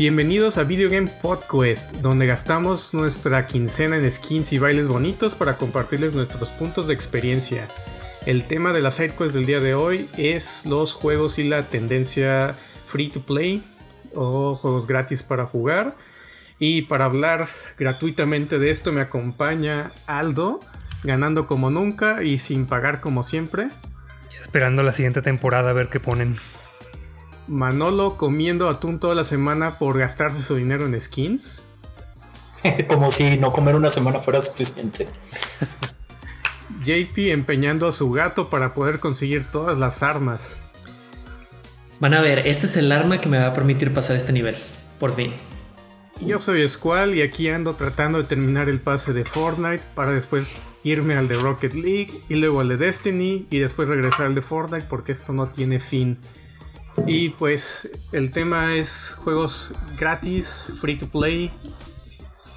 Bienvenidos a Video Game Podcast, donde gastamos nuestra quincena en skins y bailes bonitos para compartirles nuestros puntos de experiencia. El tema de la sidequest del día de hoy es los juegos y la tendencia free to play o juegos gratis para jugar. Y para hablar gratuitamente de esto me acompaña Aldo, ganando como nunca y sin pagar como siempre. Esperando la siguiente temporada a ver qué ponen. Manolo comiendo atún toda la semana por gastarse su dinero en skins. Como si no comer una semana fuera suficiente. JP empeñando a su gato para poder conseguir todas las armas. Van a ver, este es el arma que me va a permitir pasar este nivel. Por fin. Yo soy Squall y aquí ando tratando de terminar el pase de Fortnite para después irme al de Rocket League y luego al de Destiny y después regresar al de Fortnite porque esto no tiene fin. Y pues el tema es juegos gratis, free to play,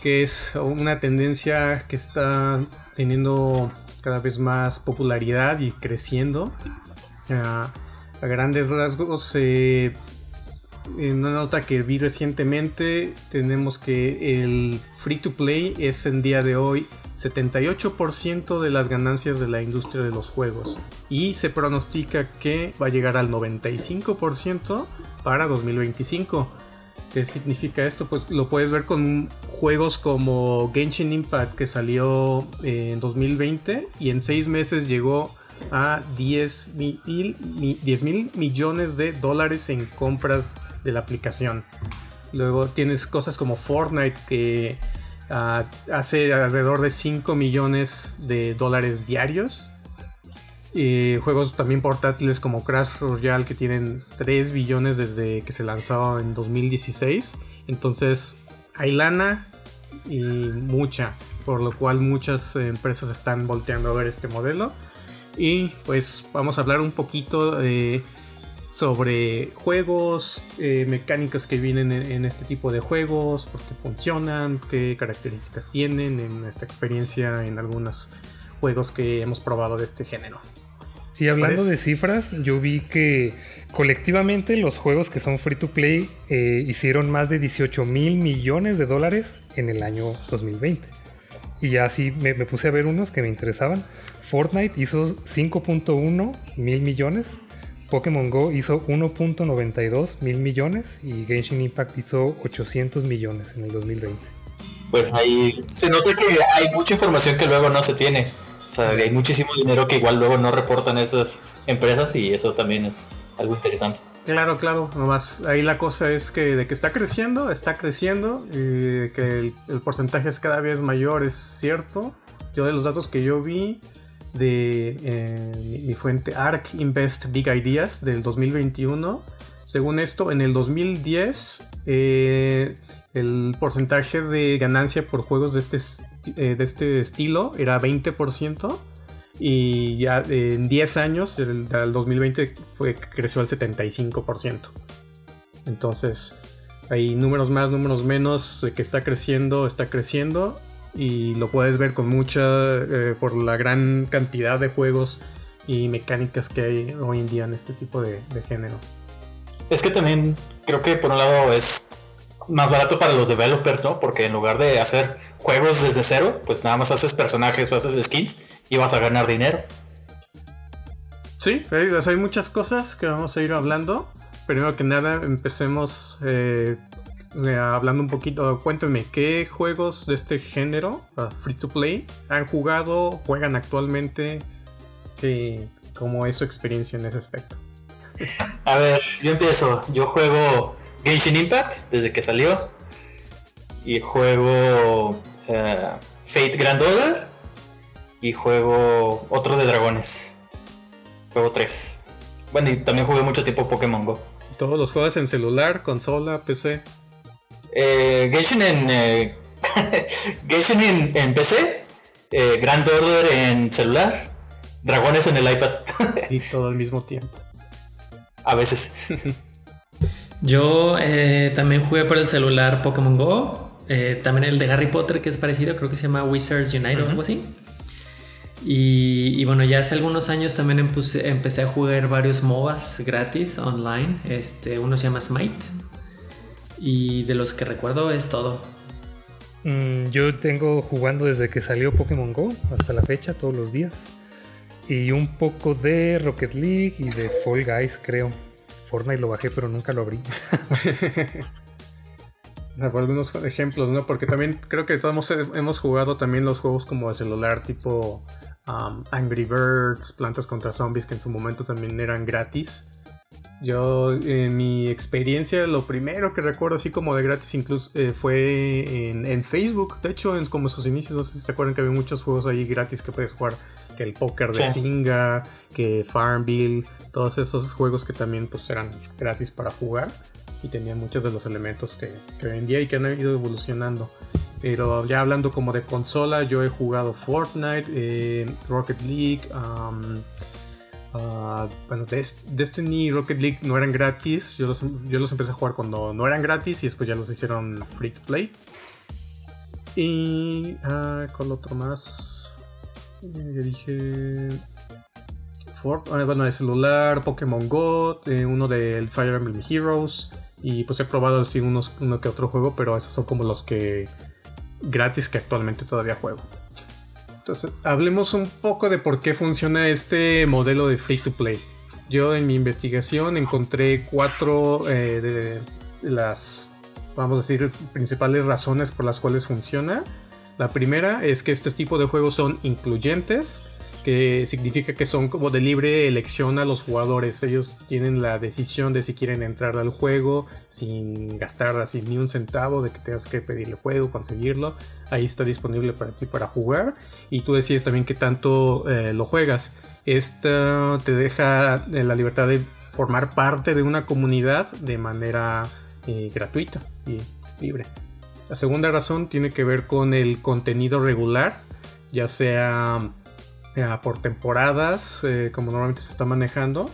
que es una tendencia que está teniendo cada vez más popularidad y creciendo. a grandes rasgos, eh, en una nota que vi recientemente, tenemos que el free to play es en día de hoy 78% de las ganancias de la industria de los juegos y se pronostica que va a llegar al 95% para 2025. ¿Qué significa esto? Pues lo puedes ver con juegos como Genshin Impact que salió en 2020 y en 6 meses llegó a 10 mil, 10 mil millones de dólares en compras de la aplicación. Luego tienes cosas como Fortnite que Hace alrededor de 5 millones de dólares diarios. Y juegos también portátiles como Crash Royale que tienen 3 billones desde que se lanzó en 2016. Entonces hay lana y mucha, por lo cual muchas empresas están volteando a ver este modelo. Y pues vamos a hablar un poquito de sobre juegos, eh, mecánicas que vienen en, este tipo de juegos, por qué funcionan, qué características tienen en esta experiencia en algunos juegos que hemos probado de este género. Sí, hablando de cifras, yo vi que colectivamente los juegos que son free to play eh, hicieron más de 18 mil millones de dólares en el año 2020. Y ya así me, me puse a ver unos que me interesaban. Fortnite hizo 5.1 mil millones Pokémon Go hizo 1.92 mil millones y Genshin Impact hizo 800 millones en el 2020. Pues ahí se nota que hay mucha información que luego no se tiene. O sea, hay muchísimo dinero que igual luego no reportan esas empresas y eso también es algo interesante. Claro, claro, nomás ahí la cosa es que de que está creciendo, está creciendo, y que el, el porcentaje es cada vez mayor, es cierto. Yo de los datos que yo vi, de eh, mi fuente ARC Invest Big Ideas del 2021. Según esto, en el 2010 eh, el porcentaje de ganancia por juegos de este, eh, de este estilo era 20%. Y ya en 10 años, el, 2020 fue, creció al 75%. Entonces, hay números más, números menos, que está creciendo, está creciendo y lo puedes ver con mucha, eh, por la gran cantidad de juegos y mecánicas que hay hoy en día en este tipo de, género. Es que también creo que por un lado es más barato para los developers, ¿no? Porque en lugar de hacer juegos desde cero, pues nada más haces personajes o haces skins y vas a ganar dinero. Sí, hay, muchas cosas que vamos a ir hablando. Primero que nada, empecemos eh, eh, hablando un poquito, cuéntenme, ¿qué juegos de este género, uh, free to play, han jugado, juegan actualmente? ¿Qué, ¿Cómo es su experiencia en ese aspecto? A ver, yo empiezo. Yo juego Genshin Impact desde que salió. Y juego uh, Fate Grand Order. Y juego otro de dragones. Juego 3. Bueno, y también jugué mucho tiempo Pokémon Go. ¿Todos los juegas en celular, consola, PC? Eh, Genshin en, eh, Genshin en, PC, eh, Grand Order en celular, Dragones en el iPad. y todo al mismo tiempo. A veces. Yo eh, también jugué por el celular Pokémon Go. también el de Harry Potter, que es parecido, creo que se llama Wizards Unite o algo así. Y, bueno, ya hace algunos años también empecé a jugar varios MOBAs gratis online. Este, uno se llama Smite, Y de los que recuerdo es todo. Mm, yo tengo jugando desde que salió Pokémon Go hasta la fecha, todos los días. Y un poco de Rocket League y de Fall Guys, creo. Fortnite lo bajé, pero nunca lo abrí. o sea, por algunos ejemplos, ¿no? Porque también creo que todos hemos, jugado también los juegos como de celular, tipo um, Angry Birds, Plantas contra Zombies, que en su momento también eran gratis. Yo, en mi experiencia, lo primero que recuerdo así como de gratis incluso eh, fue en, Facebook. De hecho, en como sus inicios, no sé si se acuerdan que había muchos juegos ahí gratis que puedes jugar. Que el póker de Singa, que Farmville, todos esos juegos que también pues eran gratis para jugar. Y tenían muchos de los elementos que, que vendía y que han ido evolucionando. Pero ya hablando como de consola, yo he jugado Fortnite, eh, Rocket League, um, Ah, bueno, Destiny y Rocket League no eran gratis. Yo los, empecé a jugar cuando no eran gratis y después ya los hicieron free to play. Y uh, con otro más. Eh, dije. Fort, ah, bueno, de celular, Pokémon Go, eh, uno del Fire Emblem Heroes. Y pues he probado así unos, uno que otro juego, pero esos son como los que gratis que actualmente todavía juego. Entonces, hablemos un poco de por qué funciona este modelo de free to play. Yo en mi investigación encontré cuatro eh, de las, vamos a decir, principales razones por las cuales funciona. La primera es que este tipo de juegos son incluyentes, que significa que son como de libre elección a los jugadores. Ellos tienen la decisión de si quieren entrar al juego sin gastar así ni un centavo, de que tengas que pedir el juego, conseguirlo. Ahí está disponible para ti para jugar y tú decides también qué tanto eh, lo juegas. Esto te deja eh, la libertad de formar parte de una comunidad de manera eh, gratuita y libre. La segunda razón tiene que ver con el contenido regular, ya sea por temporadas, eh, como normalmente se está manejando,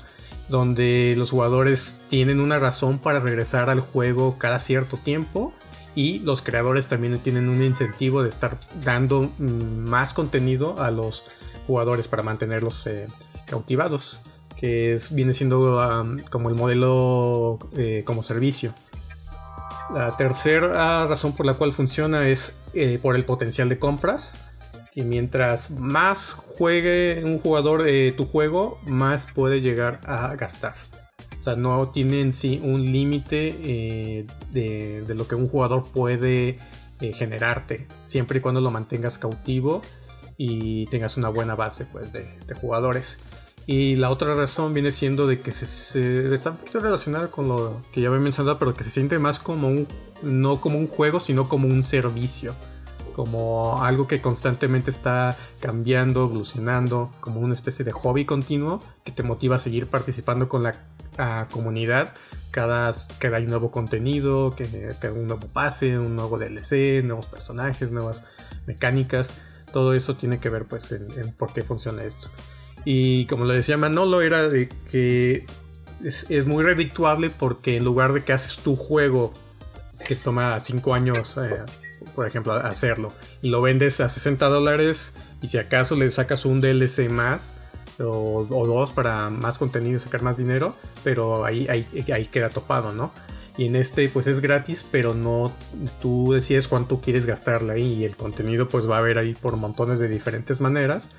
donde los jugadores tienen una razón para regresar al juego cada cierto tiempo y los creadores también tienen un incentivo de estar dando mm, más contenido a los jugadores para mantenerlos eh, cautivados, que viene siendo como el modelo eh, como servicio. La tercera razón por la cual funciona es por el potencial de compras y mientras más juegue un jugador de tu juego, más puede llegar a gastar. O sea, no tiene en sí un límite eh, de, lo que un jugador puede eh, generarte, siempre y cuando lo mantengas cautivo y tengas una buena base pues, de, jugadores. Y la otra razón viene siendo de que se, está un poquito relacionada con lo que ya había mencionado, pero que se siente más como un, no como un juego, sino como un servicio como algo que constantemente está cambiando, evolucionando, como una especie de hobby continuo que te motiva a seguir participando con la comunidad. Cada, cada hay nuevo contenido, que, que, un nuevo pase, un nuevo DLC, nuevos personajes, nuevas mecánicas. Todo eso tiene que ver pues en, por qué funciona esto. Y como lo decía Manolo, era de que es, muy redictuable porque en lugar de que haces tu juego que toma 5 años eh, por ejemplo, hacerlo. Y lo vendes a 60 dólares y si acaso le sacas un DLC más o, dos para más contenido y sacar más dinero, pero ahí, ahí, queda topado, ¿no? Y en este pues es gratis, pero no tú decides cuánto quieres gastarle ahí y el contenido pues va a haber ahí por montones de diferentes maneras.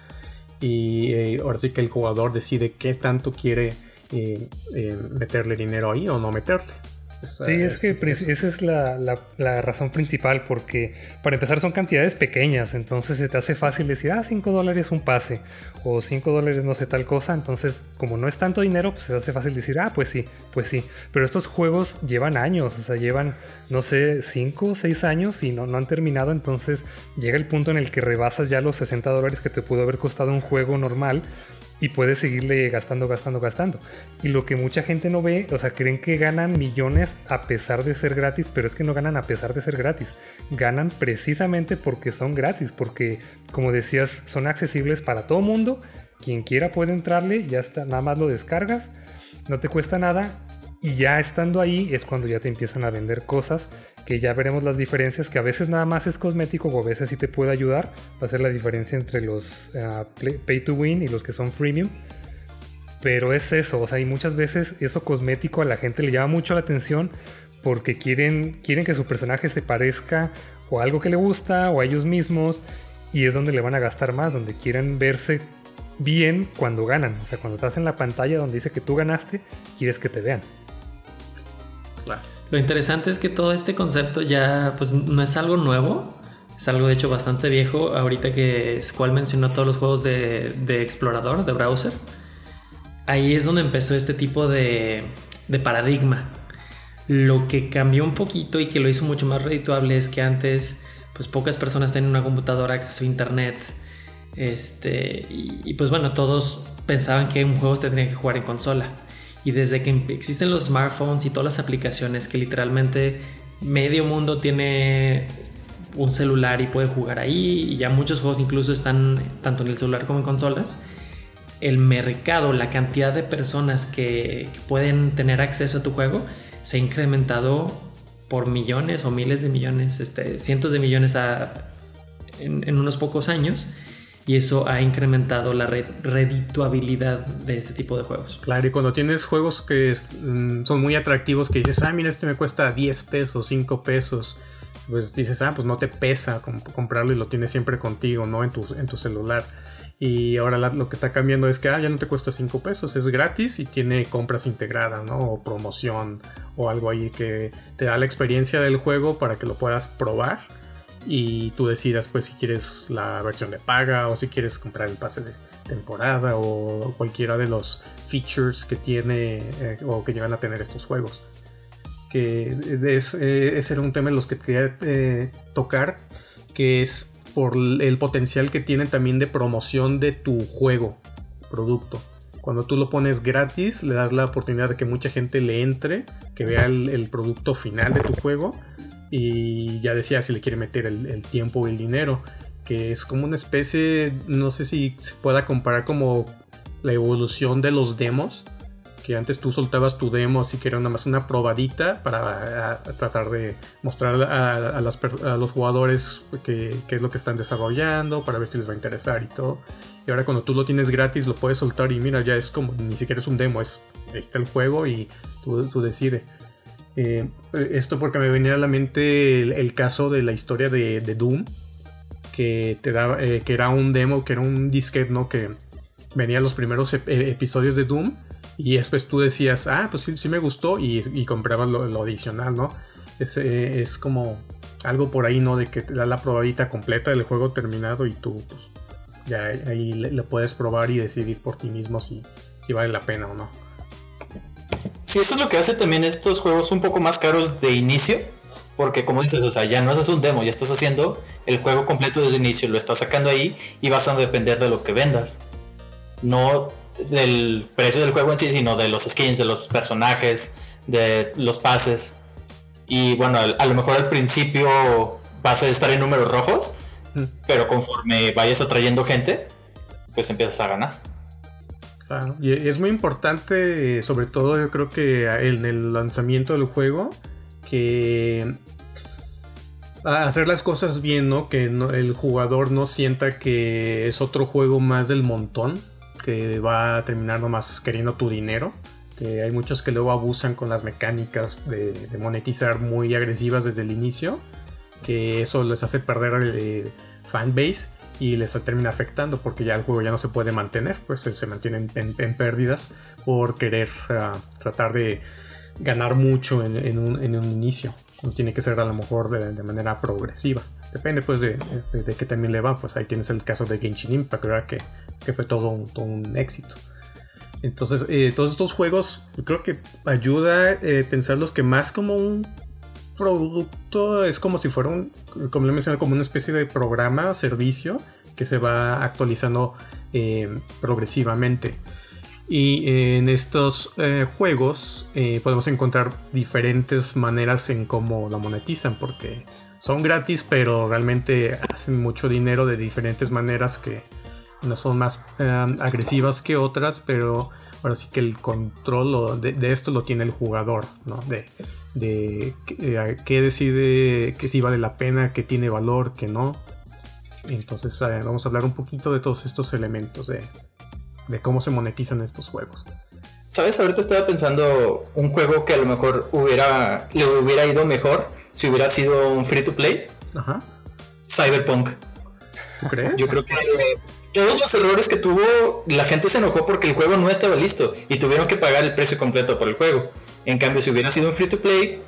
Y eh, ahora sí que el jugador decide qué tanto quiere eh, eh, meterle dinero ahí o no meterle sí, es que esa es la, razón principal, porque para empezar son cantidades pequeñas, entonces se te hace fácil decir, ah, 5 dólares un pase, o 5 dólares no sé tal cosa, entonces como no es tanto dinero, pues se te hace fácil decir, ah, pues sí, pues sí, pero estos juegos llevan años, o sea, llevan, no sé, 5 o 6 años y no, no han terminado, entonces llega el punto en el que rebasas ya los 60 dólares que te pudo haber costado un juego normal y puedes seguirle gastando, gastando, gastando. Y lo que mucha gente no ve, o sea, creen que ganan millones a pesar de ser gratis, pero es que no ganan a pesar de ser gratis. Ganan precisamente porque son gratis, porque como decías, son accesibles para todo mundo. Quien quiera puede entrarle, ya está, nada más lo descargas, no te cuesta nada y ya estando ahí es cuando ya te empiezan a vender cosas que ya veremos las diferencias, que a veces nada más es cosmético o a veces sí te puede ayudar. A ser la diferencia entre los ah, pay to win y los que son freemium. Pero es eso, o sea, y muchas veces eso cosmético a la gente le llama mucho la atención porque quieren, quieren que su personaje se parezca o a algo que le gusta o a ellos mismos y es donde le van a gastar más, donde quieren verse bien cuando ganan. O sea, cuando estás en la pantalla donde dice que tú ganaste, quieres que te vean. Lo interesante es que todo este concepto ya pues no es algo nuevo, es algo de hecho bastante viejo. Ahorita que Squall mencionó todos los juegos de, explorador, de browser, ahí es donde empezó este tipo de, paradigma. Lo que cambió un poquito y que lo hizo mucho más redituable es que antes pues pocas personas tenían una computadora, acceso a internet, este, y, pues bueno, todos pensaban que un juego se tendría que jugar en consola. Y desde que existen los smartphones y todas las aplicaciones que literalmente medio mundo tiene un celular y puede jugar ahí, y ya muchos juegos incluso están tanto en el celular como en consolas, el mercado, la cantidad de personas que, pueden tener acceso a tu juego se ha incrementado por millones o miles de millones, este, cientos de millones en, en unos pocos años y eso ha incrementado la redituabilidad de este tipo de juegos. Claro, y cuando tienes juegos que mm, son muy atractivos, que dices, ah, mira, este me cuesta 10 pesos, 5 pesos, pues dices, ah, pues no te pesa comprarlo y lo tienes siempre contigo, ¿no? En tu, en tu celular. Y ahora lo que está cambiando es que ah, ya no te cuesta 5 pesos, es gratis y tiene compras integradas, ¿no? O promoción o algo ahí que te da la experiencia del juego para que lo puedas probar y tú decidas pues si quieres la versión de paga o si quieres comprar el pase de temporada o cualquiera de los features que tiene eh, o que llegan a tener estos juegos. Que es, eh, ese era un tema en los que quería eh, tocar, que es por el potencial que tienen también de promoción de tu juego, producto. Cuando tú lo pones gratis, le das la oportunidad de que mucha gente le entre, que vea el producto final de tu juego y ya decía si le quiere meter el, tiempo o el dinero, que es como una especie, no sé si se pueda comparar como la evolución de los demos, que antes tú soltabas tu demo así que era nada más una probadita para tratar de mostrar a, los jugadores qué es lo que están desarrollando, para ver si les va a interesar y todo. Y ahora cuando tú lo tienes gratis lo puedes soltar y mira, ya es como, ni siquiera es un demo, es, está el juego y tú, tú decides. Eh, esto porque me venía a la mente el, caso de la historia de, Doom, que, te daba, eh, que era un demo, que era un disquete, ¿no? Que venía los primeros episodios de Doom y después tú decías, ah, pues sí, me gustó y, comprabas lo, adicional, ¿no? Es, eh, es, como algo por ahí, ¿no? De que te da la probadita completa del juego terminado y tú, pues, ya ahí le, puedes probar y decidir por ti mismo si vale la pena o no. Sí, eso es lo que hace también estos juegos un poco más caros de inicio. Porque como dices, o sea, ya no haces un demo, ya estás haciendo el juego completo desde el inicio, lo estás sacando ahí y vas a depender de lo que vendas. No del precio del juego en sí, sino de los skins, de los personajes, de los pases. Y bueno, a lo mejor al principio vas a estar en números rojos, mm. pero conforme vayas atrayendo gente, pues empiezas a ganar. Es muy importante, sobre todo yo creo que en el lanzamiento del juego, que hacer las cosas bien, ¿no? Que el jugador no sienta que es otro juego más del montón, que va a terminar nomás queriendo tu dinero. Que hay muchos que luego abusan con las mecánicas de, monetizar muy agresivas desde el inicio, que eso les hace perder el fanbase y les termina afectando porque ya el juego ya no se puede mantener, pues se, mantiene en, pérdidas por querer ah, tratar de ganar mucho en, un, inicio. Tiene que ser a lo mejor de, manera progresiva. Depende pues de, de, qué también le va. Pues ahí tienes el caso de Genshin Impact, Que, que fue todo un, todo un éxito. Entonces, eh, todos estos juegos, creo que ayuda a eh, pensarlos que más como un producto es como si fuera un, como le mencioné, como una especie de programa servicio que se va actualizando eh, progresivamente. Y en estos eh, juegos eh, podemos encontrar diferentes maneras en cómo lo monetizan, porque son gratis, pero realmente hacen mucho dinero de diferentes maneras que no son más agresivas que otras, pero ahora sí que el control de, esto lo tiene el jugador, ¿no? De, de eh, qué decide que si vale la pena, que tiene valor, que no. Entonces eh, vamos a hablar un poquito de todos estos elementos de, cómo se monetizan estos juegos. ¿Sabes? Ahorita estaba pensando un juego que a lo mejor hubiera, le hubiera ido mejor si hubiera sido un free to play. Ajá. Cyberpunk. ¿Tú crees? Yo creo que todos los errores que tuvo, la gente se enojó porque el juego no estaba listo y tuvieron que pagar el precio completo por el juego. En cambio, si hubiera sido un free to play,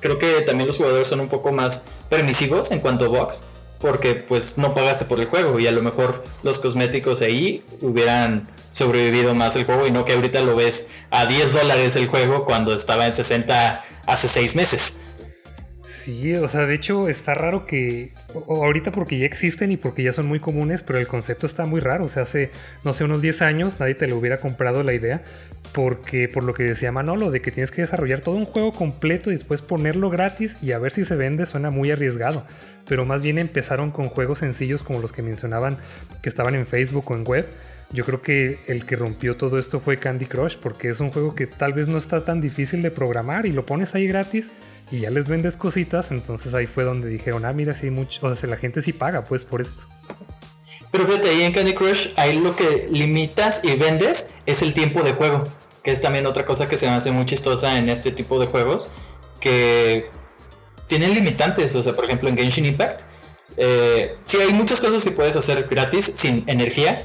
creo que también los jugadores son un poco más permisivos en cuanto a box porque pues no pagaste por el juego y a lo mejor los cosméticos ahí hubieran sobrevivido más el juego y no que ahorita lo ves a 10 dólares el juego cuando estaba en 60 hace 6 meses. Sí, o sea, de hecho está raro que ahorita porque ya existen y porque ya son muy comunes, pero el concepto está muy raro. O sea, hace, no sé, unos 10 años nadie te lo hubiera comprado la idea porque por lo que decía Manolo, de que tienes que desarrollar todo un juego completo y después ponerlo gratis y a ver si se vende, suena muy arriesgado pero más bien empezaron con juegos sencillos como los que mencionaban que estaban en Facebook o en web. Yo creo que el que rompió todo esto fue Candy Crush, porque es un juego que tal vez no está tan difícil de programar y lo pones ahí gratis y ya les vendes cositas, entonces ahí fue donde dijeron, ah, mira, sí mucho, o sea, la gente sí paga pues por esto. Pero fíjate, ahí en Candy Crush, ahí lo que limitas y vendes es el tiempo de juego, que es también otra cosa que se me hace muy chistosa en este tipo de juegos, que tienen limitantes. O sea, por ejemplo, en Genshin Impact, eh, sí hay muchas cosas que puedes hacer gratis sin energía,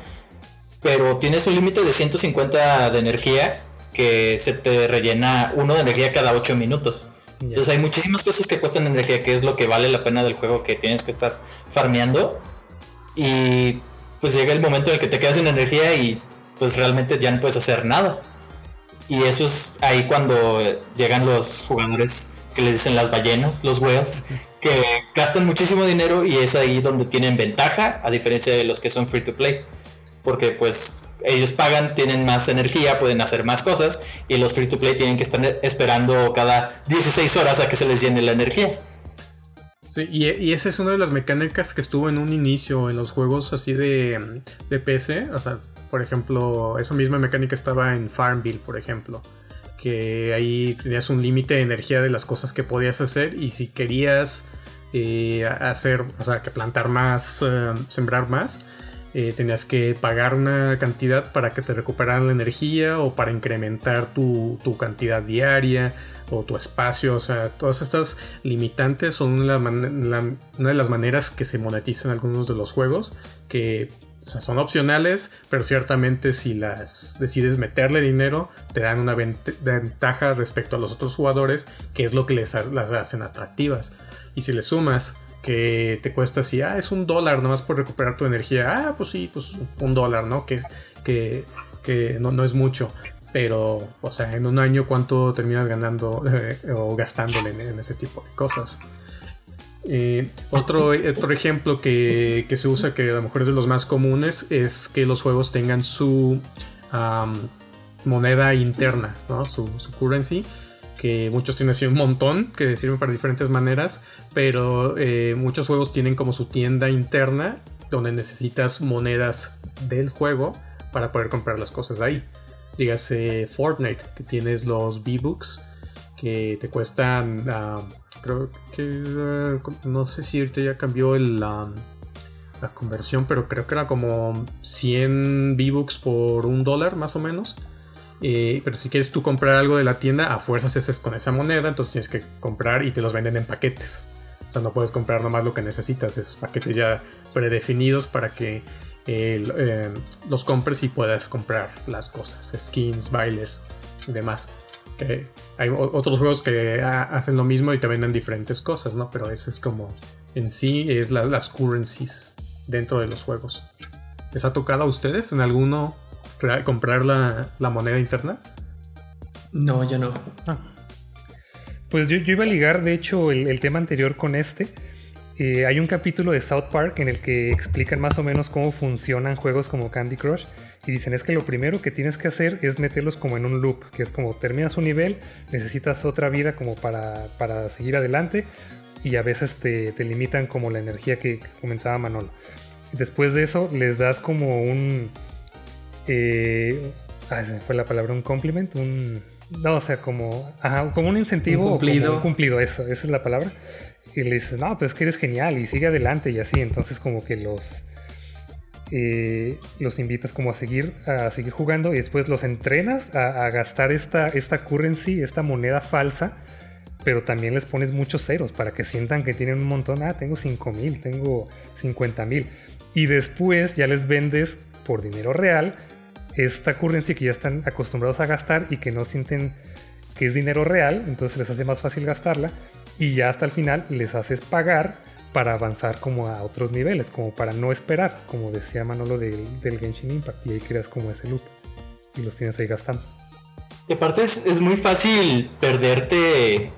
pero tienes un límite de 150 de energía que se te rellena uno de energía cada 8 minutos. Entonces hay muchísimas cosas que cuestan energía, que es lo que vale la pena del juego que tienes que estar farmeando. Y pues llega el momento en el que te quedas sin energía y pues realmente ya no puedes hacer nada. Y eso es ahí cuando llegan los jugadores que les dicen las ballenas, los whales, que gastan muchísimo dinero y es ahí donde tienen ventaja, a diferencia de los que son free to play. Porque pues ellos pagan, tienen más energía, pueden hacer más cosas y los free to play tienen que estar esperando cada 16 horas a que se les llene la energía. Sí, y, esa es una de las mecánicas que estuvo en un inicio en los juegos así de, de PC. O sea, por ejemplo, esa misma mecánica estaba en Farmville, por ejemplo que ahí tenías un límite de energía de las cosas que podías hacer y si querías eh, hacer, o sea, que plantar más, eh, sembrar más, eh, tenías que pagar una cantidad para que te recuperaran la energía o para incrementar tu, cantidad diaria o tu espacio, o sea, todas estas limitantes son una de las maneras que se monetizan algunos de los juegos que son opcionales, pero ciertamente si las decides meterle dinero, te dan una ventaja respecto a los otros jugadores, que es lo que les las hacen atractivas. Y si le sumas que te cuesta así, ah, es un dólar nomás por recuperar tu energía, ah, pues sí, pues un dólar, ¿no? Que, que, que no, no es mucho. Pero, o sea, en un año, ¿cuánto terminas ganando eh, o gastándole en ese tipo de cosas? Otro, otro ejemplo que, se usa, que a lo mejor es de los más comunes, es que los juegos tengan su moneda interna, su, currency, que muchos tienen así un montón, que sirven para diferentes maneras, pero eh, muchos juegos tienen como su tienda interna, donde necesitas monedas del juego para poder comprar las cosas ahí. Dígase Fortnite, que tienes los V-Books, que te cuestan creo que eh, no sé si ahorita ya cambió la, conversión, pero creo que era como 100 V-Bucks por un dólar más o menos. Eh, pero si quieres tú comprar algo de la tienda, a fuerzas es con esa moneda, entonces tienes que comprar y te los venden en paquetes. O sea, no puedes comprar nomás lo que necesitas, esos paquetes ya predefinidos para que eh, los compres y puedas comprar las cosas, skins, bailes y demás. hay otros juegos que hacen lo mismo y te venden diferentes cosas, ¿no? Pero ese es como en sí es las currencies dentro de los juegos. ¿Les ha tocado a ustedes en alguno comprar la, moneda interna? No, yo no. Ah. Pues yo, iba a ligar, de hecho, el, tema anterior con este. Eh, hay un capítulo de South Park en el que explican más o menos cómo funcionan juegos como Candy Crush y dicen es que lo primero que tienes que hacer es meterlos como en un loop, que es como terminas un nivel, necesitas otra vida como para, para seguir adelante y a veces te, te, limitan como la energía que, comentaba Manolo. Después de eso les das como un... Eh, ah, se me fue la palabra, un compliment, un... No, o sea, como, ajá, como un incentivo. Un cumplido. un cumplido, eso, esa es la palabra. Y le dices, no, pues es que eres genial y sigue adelante y así. Entonces como que los eh, los invitas como a seguir, a seguir jugando y después los entrenas a, gastar esta, esta currency, esta moneda falsa, pero también les pones muchos ceros para que sientan que tienen un montón. Ah, tengo 5 mil, tengo 50 mil. Y después ya les vendes por dinero real esta currency que ya están acostumbrados a gastar y que no sienten que es dinero real, entonces les hace más fácil gastarla y ya hasta el final les haces pagar para avanzar como a otros niveles, como para no esperar, como decía Manolo del, del Genshin Impact, y ahí creas como ese loop y los tienes ahí gastando. Y aparte es, muy fácil perderte,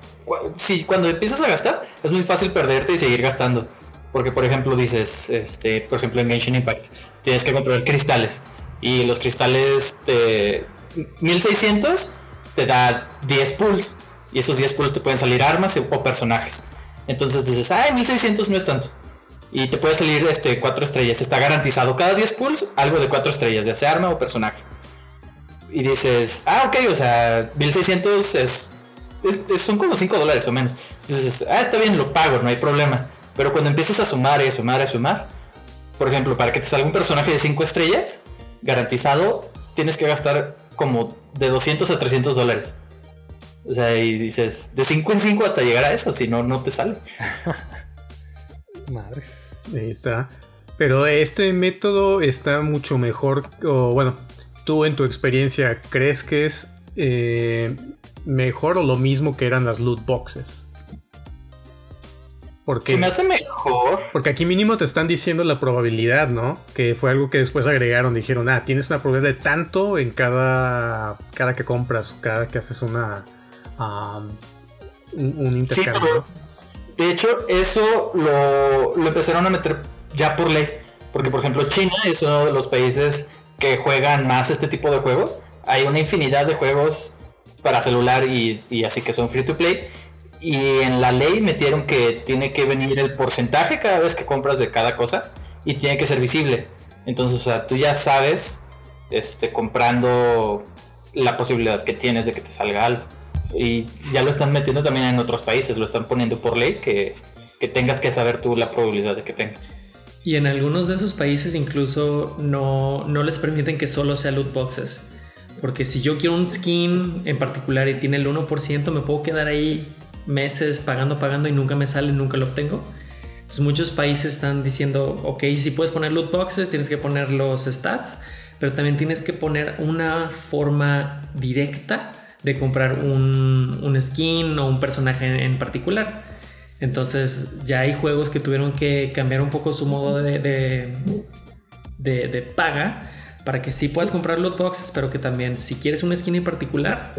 si cuando empiezas a gastar, es muy fácil perderte y seguir gastando. Porque por ejemplo dices, este, por ejemplo en Genshin Impact, tienes que comprar cristales. Y los cristales de 1600 te da 10 pulls. Y esos 10 pulls te pueden salir armas o personajes. Entonces dices, ay, 1600 no es tanto. Y te puede salir este 4 estrellas. Está garantizado cada 10 pulls algo de 4 estrellas, ya sea arma o personaje. Y dices, ah, ok, o sea, 1600 es, son como 5 dólares o menos. Entonces, ah, está bien, lo pago, no hay problema. Pero cuando empiezas a sumar y a sumar y a sumar, por ejemplo, para que te salga un personaje de 5 estrellas, garantizado, tienes que gastar como de 200 a 300 dólares. O sea, y dices, de 5 en 5 hasta llegar a eso, si no, no te sale. Madres. Ahí está. Pero este método está mucho mejor, o bueno, tú en tu experiencia, ¿crees que es eh, mejor o lo mismo que eran las loot boxes? Porque, Se me hace mejor. Porque aquí mínimo te están diciendo la probabilidad, ¿no? Que fue algo que después agregaron. Dijeron, ah, tienes una probabilidad de tanto en cada, cada que compras o cada que haces una, un, intercambio. de hecho, eso lo, empezaron a meter ya por ley. Porque, por ejemplo, China es uno de los países que juegan más este tipo de juegos. Hay una infinidad de juegos para celular y, y así que son free to play. Y en la ley metieron que tiene que venir el porcentaje cada vez que compras de cada cosa y tiene que ser visible. Entonces, o sea, tú ya sabes, este, comprando la posibilidad que tienes de que te salga algo y ya lo están metiendo también en otros países, lo están poniendo por ley que, tengas que saber tú la probabilidad de que tengas. Y en algunos de esos países incluso no, no les permiten que solo sea loot boxes. Porque si yo quiero un skin en particular y tiene el 1%, me puedo quedar ahí meses pagando, pagando y nunca me sale, nunca lo obtengo. Entonces muchos países están diciendo, ok, si puedes poner loot boxes, tienes que poner los stats, pero también tienes que poner una forma directa de comprar un, skin o un personaje en, particular. Entonces ya hay juegos que tuvieron que cambiar un poco su modo de, de, paga para que sí puedas comprar loot boxes, pero que también si quieres un skin en particular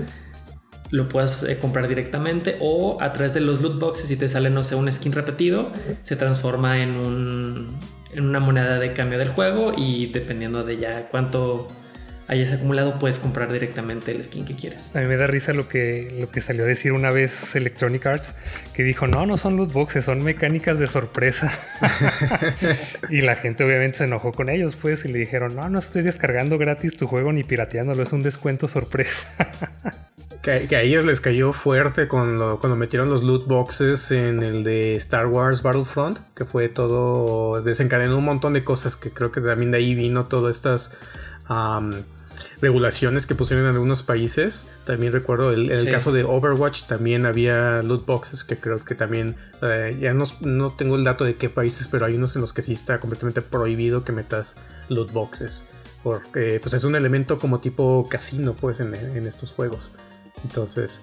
lo puedas eh, comprar directamente o a través de los loot boxes si te sale no sé un skin repetido se transforma en un en una moneda de cambio del juego y dependiendo de ya cuánto hayas acumulado, puedes comprar directamente el skin que quieres. A mí me da risa lo que, lo que salió a decir una vez Electronic Arts, que dijo, no, no son loot boxes, son mecánicas de sorpresa. y la gente obviamente se enojó con ellos, pues, y le dijeron, no, no estoy descargando gratis tu juego ni pirateándolo, es un descuento sorpresa. que, a ellos les cayó fuerte cuando, cuando metieron los loot boxes en el de Star Wars Battlefront, que fue todo, desencadenó un montón de cosas que creo que también de ahí vino todas estas regulaciones que pusieron en algunos países. También recuerdo el, en el caso de Overwatch también había loot boxes que creo que también, eh, ya no, tengo el dato de qué países, pero hay unos en los que sí está completamente prohibido que metas loot boxes. Porque pues es un elemento como tipo casino pues en, en estos juegos. Entonces,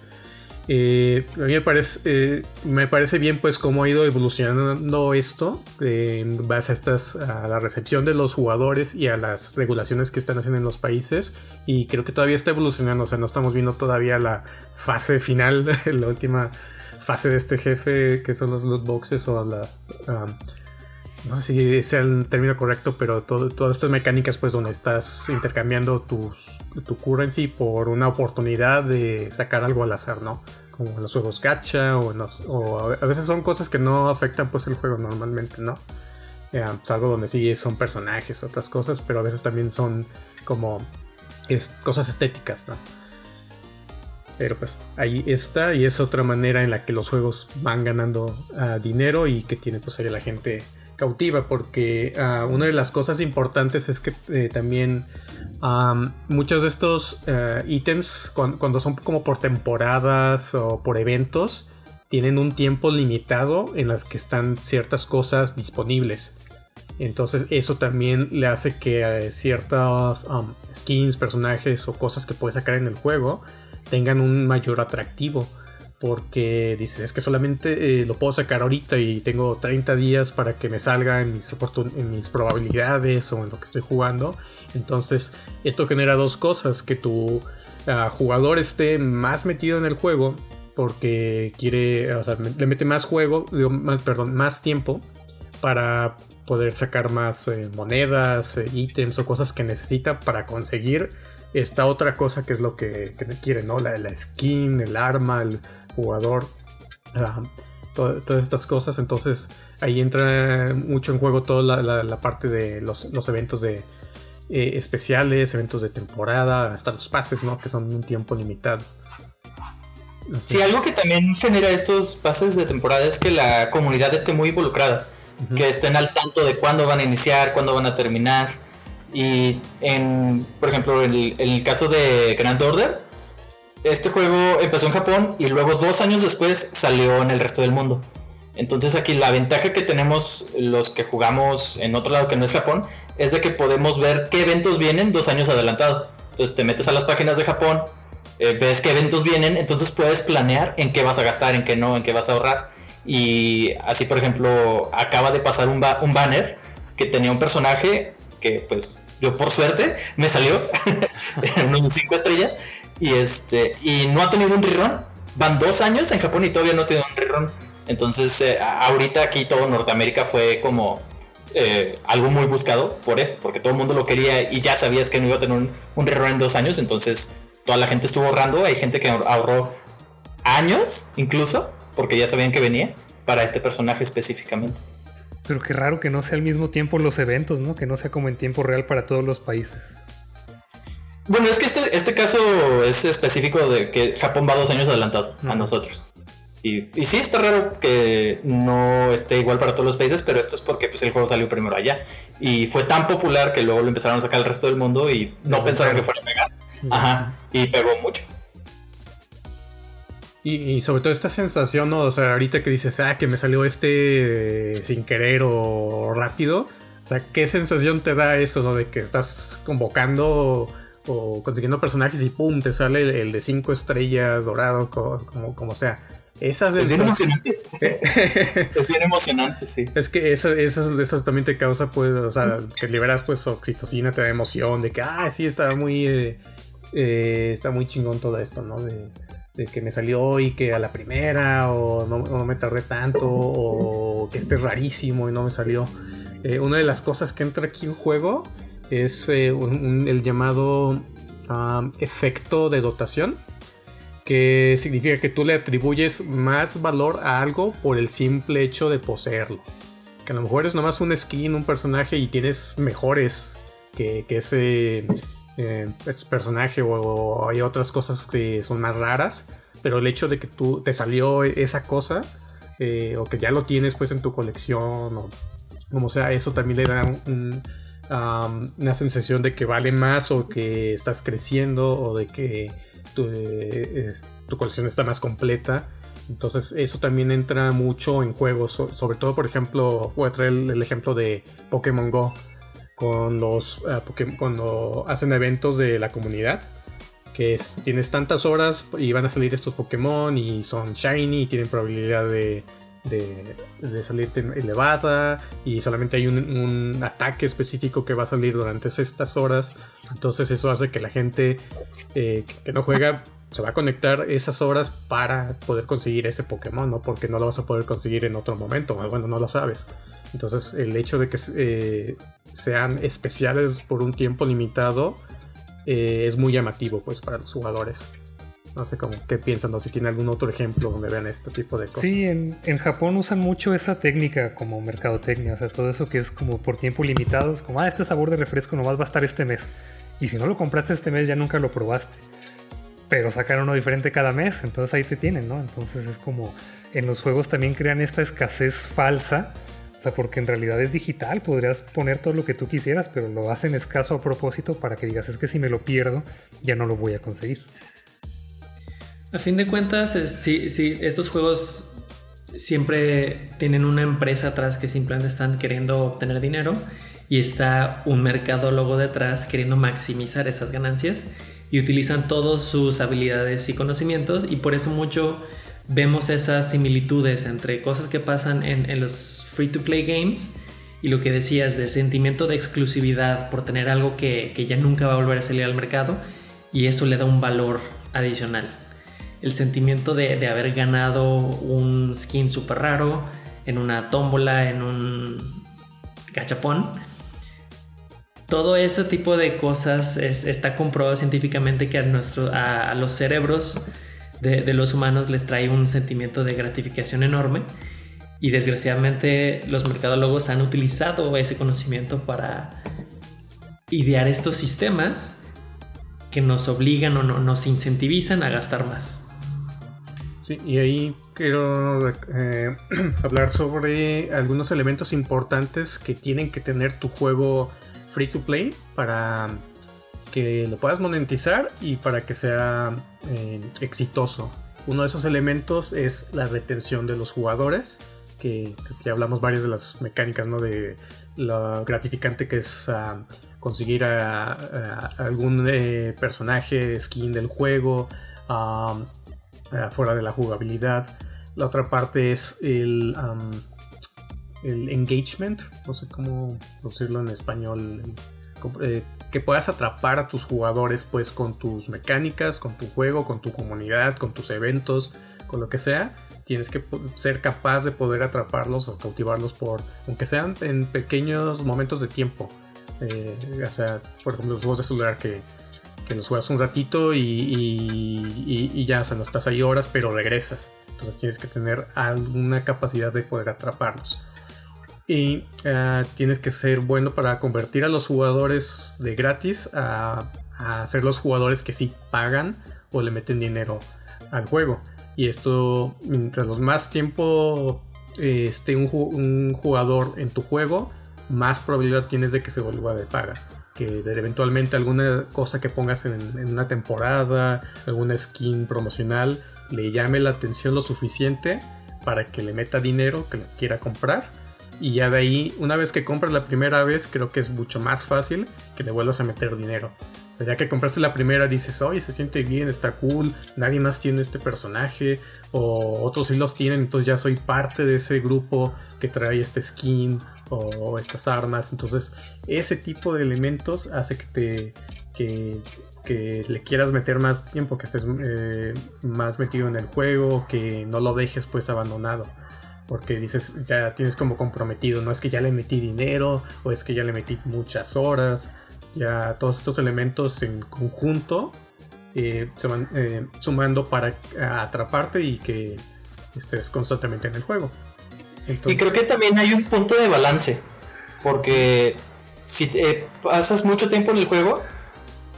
eh, a mí me parece, eh, me parece bien pues cómo ha ido evolucionando esto eh, a, estas, a la recepción de los jugadores y a las regulaciones que están haciendo en los países y creo que todavía está evolucionando, o sea, no estamos viendo todavía la fase final, la última fase de este jefe que son los loot boxes o la... Um, no sé si sea el término correcto, pero todas estas mecánicas, pues, donde estás intercambiando tus, tu currency por una oportunidad de sacar algo al azar, ¿no? Como en los juegos gacha o, a veces son cosas que no afectan, pues, el juego normalmente, ¿no? Eh, algo donde sí son personajes, otras cosas, pero a veces también son como cosas estéticas, ¿no? Pero pues ahí está y es otra manera en la que los juegos van ganando ah, dinero y que tiene pues ahí la gente cautiva porque ah, una de las cosas importantes es que eh, también muchos de estos eh, ítems cuando, son como por temporadas o por eventos tienen un tiempo limitado en las que están ciertas cosas disponibles. Entonces eso también le hace que eh, ciertas skins, personajes o cosas que puedes sacar en el juego tengan un mayor atractivo porque dices, es que solamente eh, lo puedo sacar ahorita y tengo 30 días para que me salga en mis, en mis probabilidades o en lo que estoy jugando. Entonces, esto genera dos cosas, que tu ah, jugador esté más metido en el juego porque quiere, o sea, le mete más juego, perdón, más tiempo para poder sacar más eh, monedas, eh, ítems o cosas que necesita para conseguir esta otra cosa que es lo que, quiere, ¿no? La, la skin, el arma, el jugador, todas estas cosas. Entonces ahí entra mucho en juego toda la, parte de los, eventos de eh, especiales, eventos de temporada, hasta los pases, ¿no? Que son un tiempo limitado. Sí, algo que también genera estos pases de temporada es que la comunidad esté muy involucrada, que estén al tanto de cuándo van a iniciar, cuándo van a terminar. Y en, por ejemplo, en el caso de Grand Order, este juego empezó en Japón y luego dos años después salió en el resto del mundo. Entonces aquí la ventaja que tenemos los que jugamos en otro lado que no es Japón es de que podemos ver qué eventos vienen dos años adelantado. Entonces te metes a las páginas de Japón, eh, ves qué eventos vienen, entonces puedes planear en qué vas a gastar, en qué no, en qué vas a ahorrar. Y así por ejemplo acaba de pasar un, un banner que tenía un personaje que pues yo por suerte me salió en un 5 estrellas y este y no ha tenido un rerun. Van dos años en Japón y todavía no tiene un rerun. Entonces eh, ahorita aquí todo Norteamérica fue como eh, algo muy buscado por eso, porque todo el mundo lo quería y ya sabías que no iba a tener un, un rerun en dos años, entonces toda la gente estuvo ahorrando, hay gente que ahorró años incluso, porque ya sabían que venía para este personaje específicamente. Pero qué raro que no sea al mismo tiempo los eventos, ¿no? Que no sea como en tiempo real para todos los países. Bueno, es que este, este caso es específico de que Japón va dos años adelantado a nosotros. Y, y, sí, está raro que no esté igual para todos los países, pero esto es porque pues, el juego salió primero allá. Y fue tan popular que luego lo empezaron a sacar al resto del mundo y no, pensaron que fuera a pegar. Ajá, y pegó mucho. Y, sobre todo esta sensación, ¿no? O sea, ahorita que dices, ah, que me salió este sin querer o rápido. O sea, ¿qué sensación te da eso, ¿no? De que estás convocando o consiguiendo personajes y pum, te sale el, de cinco estrellas dorado, como, como, sea. Esas es bien emocionante. es bien emocionante, sí. Es que esas, esas, también te causa, pues, o sea, que liberas pues oxitocina, te da emoción de que, ah, sí, está muy, eh, eh, está muy chingón todo esto, ¿no? De, de que me salió hoy que a la primera o no, me tardé tanto o que este es rarísimo y no me salió. Eh, una de las cosas que entra aquí en juego es eh, el llamado efecto de dotación, que significa que tú le atribuyes más valor a algo por el simple hecho de poseerlo. Que a lo mejor es nomás un skin, un personaje y tienes mejores que, que ese eh, personaje o, hay otras cosas que son más raras, pero el hecho de que tú te salió esa cosa eh, o que ya lo tienes pues en tu colección o como sea, eso también le da una sensación de que vale más o que estás creciendo o de que tu, colección está más completa. Entonces eso también entra mucho en juegos, sobre todo por ejemplo, voy a traer el ejemplo de Pokémon Go con los eh, cuando hacen eventos de la comunidad que tienes tantas horas y van a salir estos Pokémon y son shiny y tienen probabilidad de, de, salirte elevada y solamente hay un, ataque específico que va a salir durante estas horas entonces eso hace que la gente eh, que no juega se va a conectar esas horas para poder conseguir ese Pokémon, ¿no? Porque no lo vas a poder conseguir en otro momento, bueno, no lo sabes. Entonces el hecho de que eh, sean especiales por un tiempo limitado eh, es muy llamativo pues para los jugadores. No sé cómo, qué piensan, no si tiene algún otro ejemplo donde vean este tipo de cosas. Sí, en, Japón usan mucho esa técnica como mercadotecnia, o sea, todo eso que es como por tiempo limitado, es como, ah, este sabor de refresco nomás va a estar este mes. Y si no lo compraste este mes ya nunca lo probaste. Pero sacar uno diferente cada mes, entonces ahí te tienen, ¿no? Entonces es como, en los juegos también crean esta escasez falsa O sea, porque en realidad es digital, podrías poner todo lo que tú quisieras, pero lo hacen escaso a propósito para que digas, es que si me lo pierdo, ya no lo voy a conseguir. A fin de cuentas, sí, sí, estos juegos siempre tienen una empresa atrás que simplemente están queriendo obtener dinero y está un mercadólogo detrás queriendo maximizar esas ganancias y utilizan todas sus habilidades y conocimientos y por eso mucho vemos esas similitudes entre cosas que pasan en, los free to play games y lo que decías de sentimiento de exclusividad por tener algo que, ya nunca va a volver a salir al mercado y eso le da un valor adicional. El sentimiento de, de haber ganado un skin súper raro en una tómbola, en un gachapón todo ese tipo de cosas está comprobado científicamente que a, nuestro, a, los cerebros de, los humanos les trae un sentimiento de gratificación enorme y desgraciadamente los mercadólogos han utilizado ese conocimiento para idear estos sistemas que nos obligan o nos incentivizan a gastar más. Sí, y ahí quiero eh, hablar sobre algunos elementos importantes que tienen que tener tu juego free to play para que lo puedas monetizar y para que sea eh, exitoso. Uno de esos elementos es la retención de los jugadores, que ya hablamos varias de las mecánicas, ¿no? De lo gratificante que es ah, conseguir algún eh, personaje, skin del juego, ah, fuera de la jugabilidad. La otra parte es el el engagement, no sé cómo decirlo en español, eh, que puedas atrapar a tus jugadores pues con tus mecánicas, con tu juego, con tu comunidad, con tus eventos, con lo que sea. Tienes que ser capaz de poder atraparlos o cautivarlos por, aunque sean en pequeños momentos de tiempo. Eh, o sea, por ejemplo, los juegos de celular que, que los juegas un ratito y, ya, o sea, no estás ahí horas, pero regresas. Entonces tienes que tener alguna capacidad de poder atraparlos y eh, tienes que ser bueno para convertir a los jugadores de gratis a, ser los jugadores que sí pagan o le meten dinero al juego. Y esto, mientras los más tiempo eh, esté un, jugador en tu juego, más probabilidad tienes de que se vuelva de paga. Que eventualmente alguna cosa que pongas en, una temporada, alguna skin promocional, le llame la atención lo suficiente para que le meta dinero, que lo quiera comprar y ya de ahí, una vez que compras la primera vez, creo que es mucho más fácil que le vuelvas a meter dinero. O sea, ya que compraste la primera, dices, oye, se siente bien, está cool, nadie más tiene este personaje, o otros sí los tienen, entonces ya soy parte de ese grupo que trae este skin o estas armas. Entonces, ese tipo de elementos hace que te. que, le quieras meter más tiempo, que estés eh, más metido en el juego, que no lo dejes pues abandonado porque dices, ya tienes como comprometido, no es que ya le metí dinero o es que ya le metí muchas horas, ya todos estos elementos en conjunto eh, se van eh, sumando para atraparte y que estés constantemente en el juego. Y creo que también hay un punto de balance, porque si pasas mucho tiempo en el juego,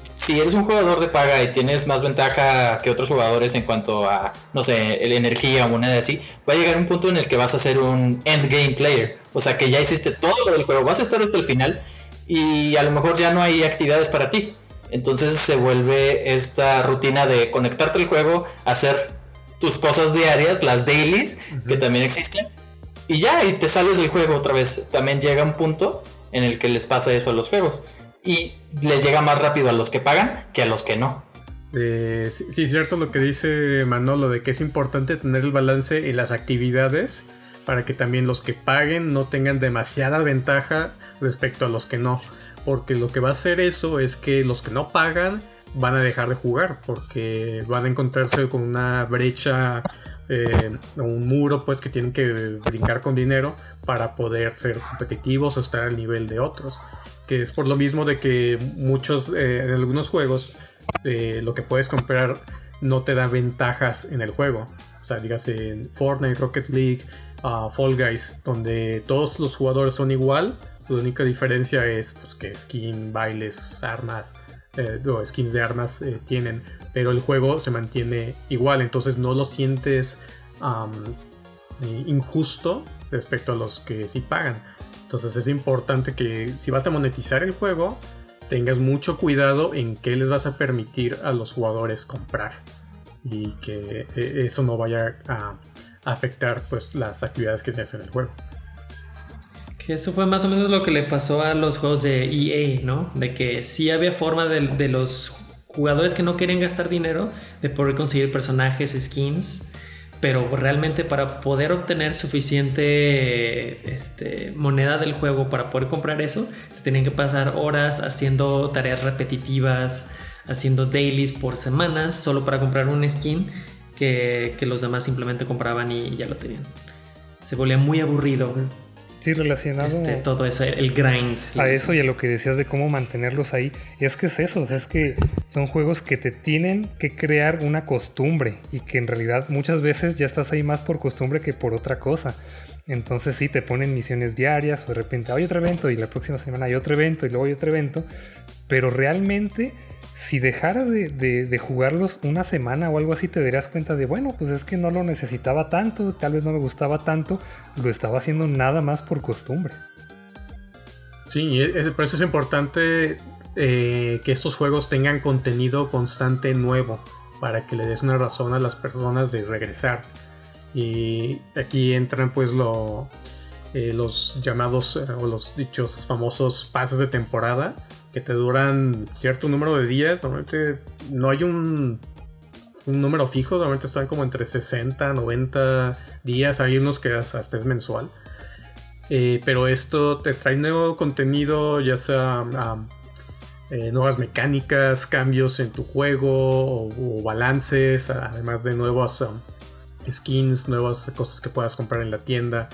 si eres un jugador de paga y tienes más ventaja que otros jugadores en cuanto a, no sé, la energía o moneda así, va a llegar un punto en el que vas a ser un endgame player. O sea, que ya hiciste todo lo del juego, vas a estar hasta el final y a lo mejor ya no hay actividades para ti. Entonces se vuelve esta rutina de conectarte al juego, hacer tus cosas diarias, las dailies, que también existen, y ya, y te sales del juego otra vez. También llega un punto en el que les pasa eso a los juegos y les llega más rápido a los que pagan que a los que no. Eh, sí, es cierto lo que dice Manolo, de que es importante tener el balance en las actividades para que también los que paguen no tengan demasiada ventaja respecto a los que no. Porque lo que va a hacer eso es que los que no pagan van a dejar de jugar porque van a encontrarse con una brecha eh, un muro pues que tienen que brincar con dinero para poder ser competitivos o estar al nivel de otros que es por lo mismo de que muchos, eh, en algunos juegos, eh, lo que puedes comprar no te da ventajas en el juego. O sea, dígase en Fortnite, Rocket League, uh, Fall Guys, donde todos los jugadores son igual. La única diferencia es pues, que skin, bailes, armas, o skins de armas tienen. Pero el juego se mantiene igual, entonces no lo sientes injusto respecto a los que sí pagan. Entonces es importante que si vas a monetizar el juego, tengas mucho cuidado en qué les vas a permitir a los jugadores comprar y que eh, eso no vaya a afectar pues las actividades que se hacen en el juego. Que eso fue más o menos lo que le pasó a los juegos de EA, ¿no? De que sí había forma de, de los jugadores que no querían gastar dinero de poder conseguir personajes, skins, pero realmente para poder obtener suficiente este, moneda del juego para poder comprar eso, se tenían que pasar horas haciendo tareas repetitivas, haciendo dailies por semanas, solo para comprar un skin que, que los demás simplemente compraban y ya lo tenían. Se volvía muy aburrido Sí, relacionado este, todo eso, el grind. A eso y a lo que decías de cómo mantenerlos ahí. Y es que es eso, es que son juegos que te tienen que crear una costumbre y que en realidad muchas veces ya estás ahí más por costumbre que por otra cosa. Entonces sí, te ponen misiones diarias o de repente hay otro evento y la próxima semana hay otro evento y luego hay otro evento. Pero realmente si dejaras de, jugarlos una semana o algo así, te darías cuenta de, bueno, pues es que no lo necesitaba tanto, tal vez no me gustaba tanto, lo estaba haciendo nada más por costumbre. Sí, por eso es importante eh, que estos juegos tengan contenido constante nuevo, para que le des una razón a las personas de regresar. Y aquí entran pues lo, eh, los llamados eh, o los dichos famosos pases de temporada que te duran cierto número de días. Normalmente no hay un, número fijo, normalmente están como entre 60, 90 días. Hay unos que hasta es mensual. Eh, pero esto te trae nuevo contenido, ya sea eh, nuevas mecánicas, cambios en tu juego o, balances, además de nuevas skins, nuevas cosas que puedas comprar en la tienda.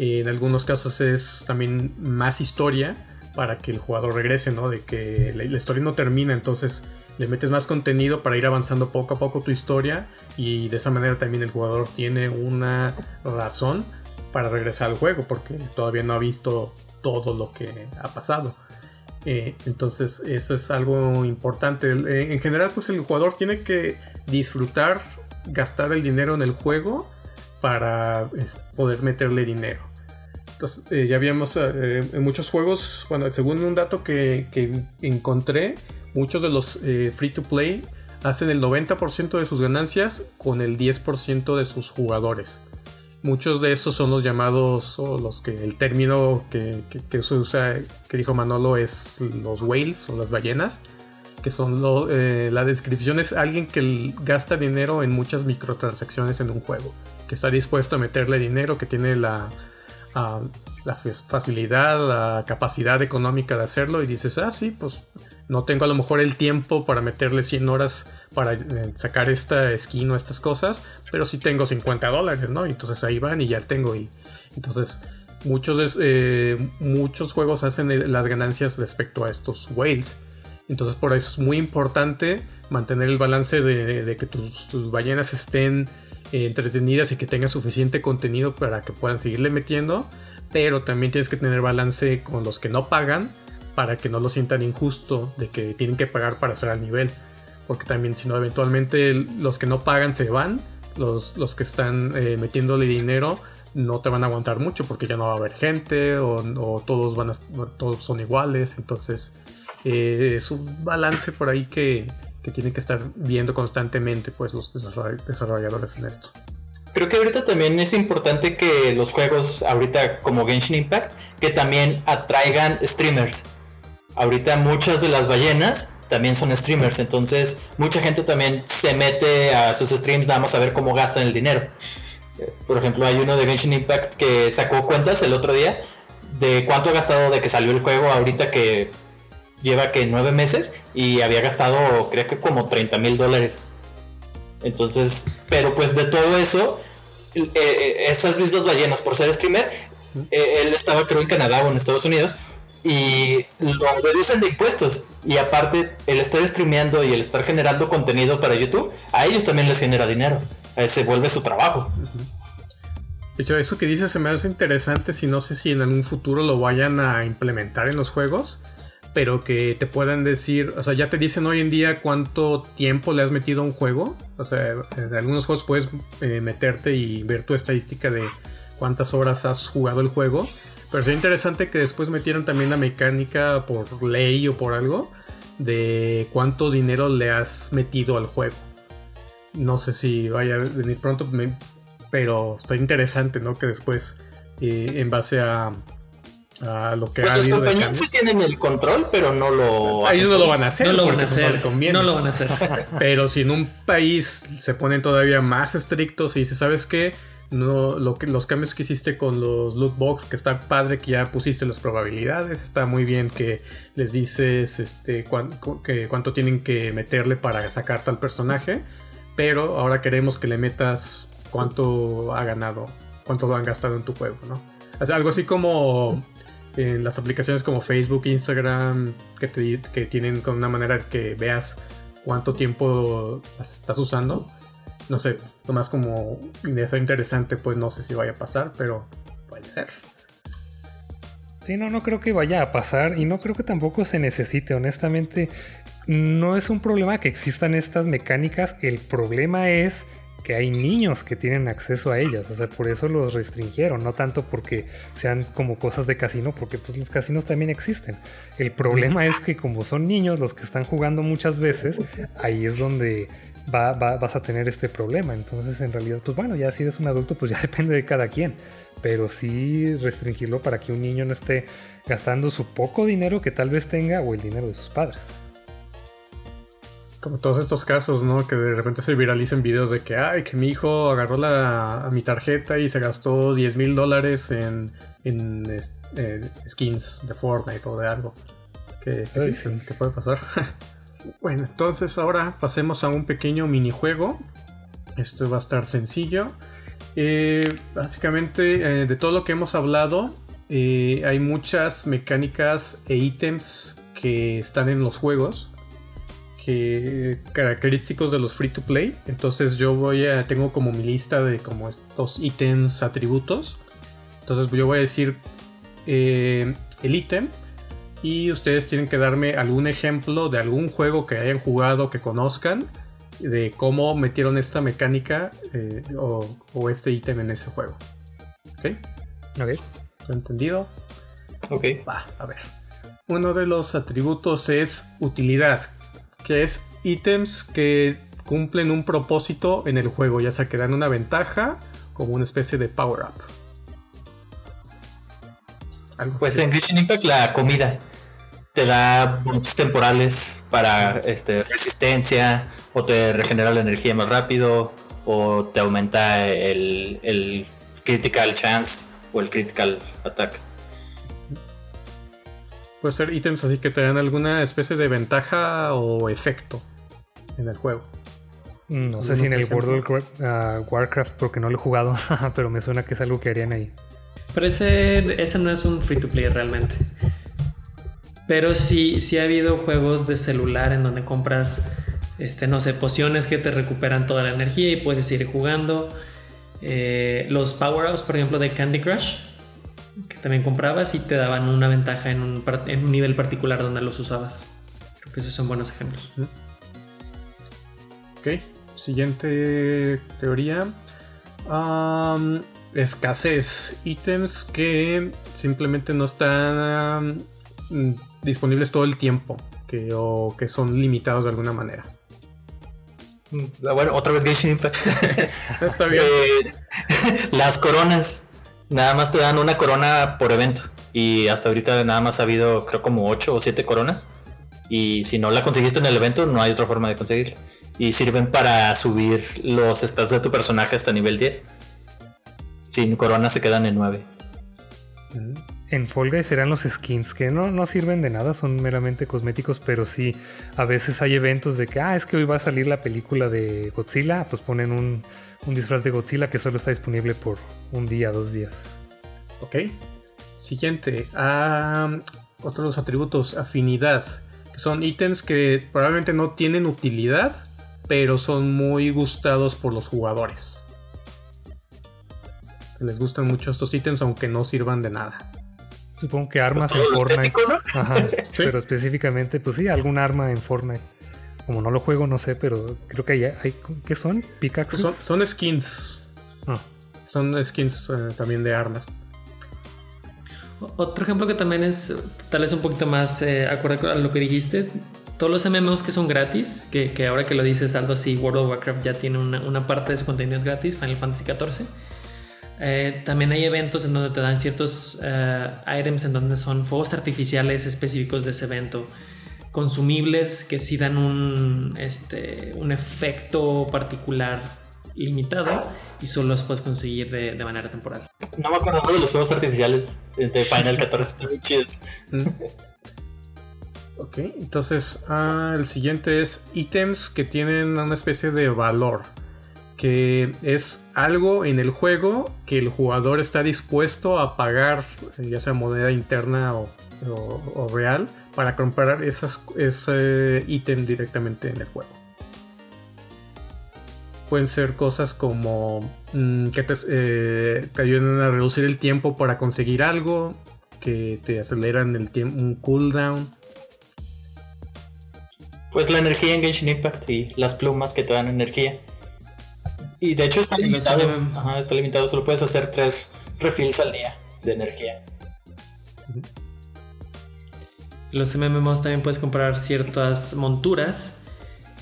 en algunos casos es también más historia para que el jugador regrese, ¿no? De que la, historia no termina, entonces le metes más contenido para ir avanzando poco a poco tu historia y de esa manera también el jugador tiene una razón para regresar al juego porque todavía no ha visto todo lo que ha pasado. Eh, entonces eso es algo importante. En general pues el jugador tiene que disfrutar, gastar el dinero en el juego para poder meterle dinero. Entonces, eh, ya habíamos eh, en muchos juegos, bueno, según un dato que, encontré, muchos de los eh, free to play hacen el 90% de sus ganancias con el 10% de sus jugadores. Muchos de esos son los llamados, o los que el término que, se usa, que dijo Manolo, es los whales o las ballenas, que son la descripción es alguien que gasta dinero en muchas microtransacciones en un juego, que está dispuesto a meterle dinero, que tiene la, la facilidad, la capacidad económica de hacerlo y dices, ah, sí, pues no tengo a lo mejor el tiempo para meterle 100 horas para eh, sacar esta skin o estas cosas, pero sí tengo 50 dólares, ¿no? Entonces ahí van y ya tengo y entonces muchos, eh, muchos juegos hacen las ganancias respecto a estos whales. Entonces por eso es muy importante mantener el balance de, que tus ballenas estén entretenidas y que tengan suficiente contenido para que puedan seguirle metiendo, pero también tienes que tener balance con los que no pagan para que no lo sientan injusto de que tienen que pagar para hacer al nivel, porque también si no eventualmente los que no pagan se van, los, los que están eh, metiéndole dinero no te van a aguantar mucho porque ya no va a haber gente o, todos van a, todos son iguales, entonces eh, es un balance por ahí que, que tienen que estar viendo constantemente pues los desarrolladores en esto. Creo que ahorita también es importante que los juegos, ahorita como Genshin Impact, que también atraigan streamers. Ahorita muchas de las ballenas también son streamers, entonces mucha gente también se mete a sus streams nada más a ver cómo gastan el dinero. Por ejemplo, hay uno de Genshin Impact que sacó cuentas el otro día de cuánto ha gastado de que salió el juego ahorita que lleva que nueve meses y había gastado creo que como 30 mil dólares. Entonces, pero pues de todo eso, eh, eh, esas mismas ballenas, por ser streamer, eh, él estaba creo en Canadá o en Estados Unidos y lo reducen de impuestos. Y aparte, el estar streameando y el estar generando contenido para YouTube, a ellos también les genera dinero. se vuelve su trabajo. De hecho, eso que dices se me hace interesante si no sé si en algún futuro lo vayan a implementar en los juegos pero que te puedan decir, o sea, ya te dicen hoy en día cuánto tiempo le has metido a un juego. O sea, en algunos juegos puedes eh, meterte y ver tu estadística de cuántas horas has jugado el juego. Pero sería interesante que después metieran también la mecánica por ley o por algo de cuánto dinero le has metido al juego. No sé si vaya a venir pronto, pero está interesante, ¿no? Que después, eh, en base a, a lo que pues compañías sí tienen el control, pero no lo. Ellos no lo van a hacer. No lo van porque, a pues, no hacer. conviene. No lo van a hacer. Pero si en un país se ponen todavía más estrictos y dice, ¿sabes qué? No, lo que, los cambios que hiciste con los loot box, que está padre que ya pusiste las probabilidades, está muy bien que les dices este, cuán- cu- que cuánto tienen que meterle para sacar tal personaje, pero ahora queremos que le metas cuánto ha ganado, cuánto lo han gastado en tu juego, ¿no? O sea, algo así como en las aplicaciones como Facebook, Instagram, que, te, que tienen con una manera que veas cuánto tiempo las estás usando. No sé, nomás como está interesante, pues no sé si vaya a pasar, pero puede ser. Sí, no, no creo que vaya a pasar y no creo que tampoco se necesite, honestamente. No es un problema que existan estas mecánicas, el problema es que hay niños que tienen acceso a ellas, o sea, por eso los restringieron, no tanto porque sean como cosas de casino, porque pues los casinos también existen. El problema es que como son niños los que están jugando muchas veces, ahí es donde va- va- vas a tener este problema. Entonces, en realidad, pues bueno, ya si eres un adulto, pues ya depende de cada quien pero sí restringirlo para que un niño no esté gastando su poco dinero que tal vez tenga o el dinero de sus padres. Como todos estos casos, ¿no? Que de repente se viralicen videos de que, ay, que mi hijo agarró la, a mi tarjeta y se gastó 10 mil dólares en, en eh, skins de Fortnite o de algo. Que, que Ay, sí, sí. que puede pasar. bueno, entonces ahora pasemos a un pequeño minijuego. Esto va a estar sencillo. Eh, básicamente, eh, de todo lo que hemos hablado, hay muchas mecánicas e ítems que están en los juegos que característicos de los free to play. Entonces yo voy a tengo como mi lista de como estos ítems atributos. Entonces yo voy a decir eh, el ítem y ustedes tienen que darme algún ejemplo de algún juego que hayan jugado que conozcan de cómo metieron esta mecánica eh, o, o este ítem en ese juego. ¿Ok? Ok. ¿Lo entendido? Ok. Va, a ver. Uno de los atributos es utilidad, que es ítems que cumplen un propósito en el juego, ya sea que dan una ventaja como una especie de power up. Algo Pues en Genshin Impact la comida te da boosts temporales para este, resistencia o te regenera la energía más rápido o te aumenta el, el critical chance o el critical attack. Puede ser ítems así que te dan alguna especie de ventaja o efecto en el juego. No sé ¿Alguno si en el World of ah, Warcraft, porque no lo he jugado, pero me suena que es algo que harían ahí. Pero ese, ese no es un free to play realmente. Pero sí, sí ha habido juegos de celular en donde compras, este, no sé, pociones que te recuperan toda la energía y puedes ir jugando. Eh, los power-ups, por ejemplo, de Candy Crush, que también comprabas y te daban una ventaja en un, en un nivel particular donde los usabas. Creo que esos son buenos ejemplos. Ok, siguiente teoría. Escasez. Ítems que simplemente no están mm, disponibles todo el tiempo. Que, o que son limitados de alguna manera. Ah, Bueno, otra vez Genshin Impact. Está bien. Eh, las coronas. Nada más te dan una corona por evento. Y hasta ahorita nada más ha habido, creo, como 8 o 7 coronas. Y si no la conseguiste en el evento, no hay otra forma de conseguirla. Y sirven para subir los stats de tu personaje hasta nivel 10. Sin corona se quedan en 9. Mm. En Fall Guys serán los skins que no, no sirven de nada, son meramente cosméticos, pero sí, a veces hay eventos de que, ah, es que hoy va a salir la película de Godzilla, pues ponen un, un disfraz de Godzilla que solo está disponible por un día, dos días. Ok. Siguiente. Otros atributos. Afinidad. Que son ítems que probablemente no tienen utilidad. Pero son muy gustados por los jugadores. Les gustan mucho estos ítems aunque no sirvan de nada. Supongo que armas Pues en Fortnite. estético, ¿no? Ajá. Sí. Pero específicamente, pues sí, algún arma en Fortnite. Como no lo juego, no sé, pero creo que hay, hay ¿qué son? Pickaxes. Son, son skins. Ah. Son skins eh, también de armas. Otro ejemplo que también es tal vez un poquito más eh, acorde a lo que dijiste, todos los MMOs que son gratis, que, que ahora que lo dices Aldo, sí, World of Warcraft ya tiene una, una parte de su contenido es gratis, Final Fantasy XIV. Eh, también hay eventos en donde te dan ciertos eh, items en donde son fuegos artificiales específicos de ese evento, consumibles que sí dan un, este, un efecto particular limitado y solo los puedes conseguir de, de manera temporal. No me acordaba de los fuegos artificiales de Final 14, están muy chidos. Mm. Ok, entonces ah, el siguiente es ítems que tienen una especie de valor. Que es algo en el juego que el jugador está dispuesto a pagar, ya sea moneda interna o, o- o real, para comprar esas, ese ítem directamente en el juego. Pueden ser cosas como mm, que te, eh, te ayudan a reducir el tiempo para conseguir algo, que te aceleran el tiempo, un cooldown. Pues la energía en Genshin Impact y las plumas que te dan energía. Y de hecho está limitado. Ajá, está limitado. Solo puedes hacer tres refills al día de energía. Los MMOs también puedes comprar ciertas monturas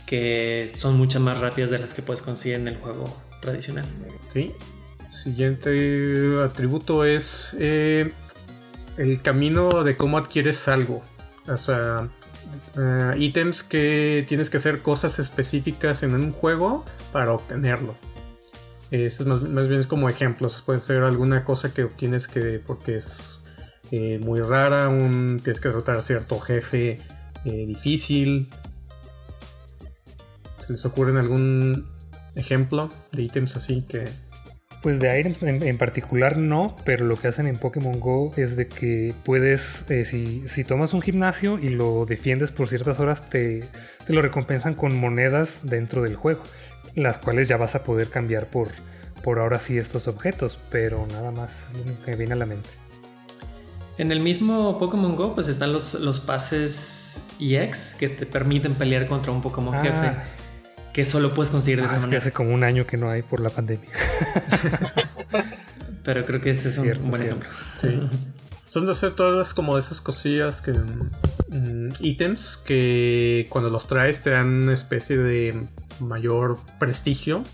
que son mucho más rápidas de las que puedes conseguir en el juego tradicional. Ok. Siguiente atributo es eh, el camino de cómo adquieres algo. O sea, eh, ítems que tienes que hacer cosas específicas en un juego para obtenerlo. Eso es más, más bien es como ejemplos. Puede ser alguna cosa que obtienes que porque es eh, muy rara, un, tienes que derrotar cierto jefe eh, difícil. ¿Se les ocurre algún ejemplo de ítems así que Pues de items en, particular no, pero lo que hacen en Pokémon Go es de que puedes, eh, si, si tomas un gimnasio y lo defiendes por ciertas horas, te, te lo recompensan con monedas dentro del juego, las cuales ya vas a poder cambiar por, por ahora sí estos objetos, pero nada más lo único que me viene a la mente. En el mismo Pokémon Go pues están los, los pases EX que te permiten pelear contra un Pokémon Ah. jefe que solo puedes conseguir de Ah, esa es que manera. hace como un año que no hay por la pandemia. Pero creo que ese es un Cierto, buen cierto. ejemplo. Sí. Son todas como esas cosillas que. mm, ítems que cuando los traes te dan una especie de mayor prestigio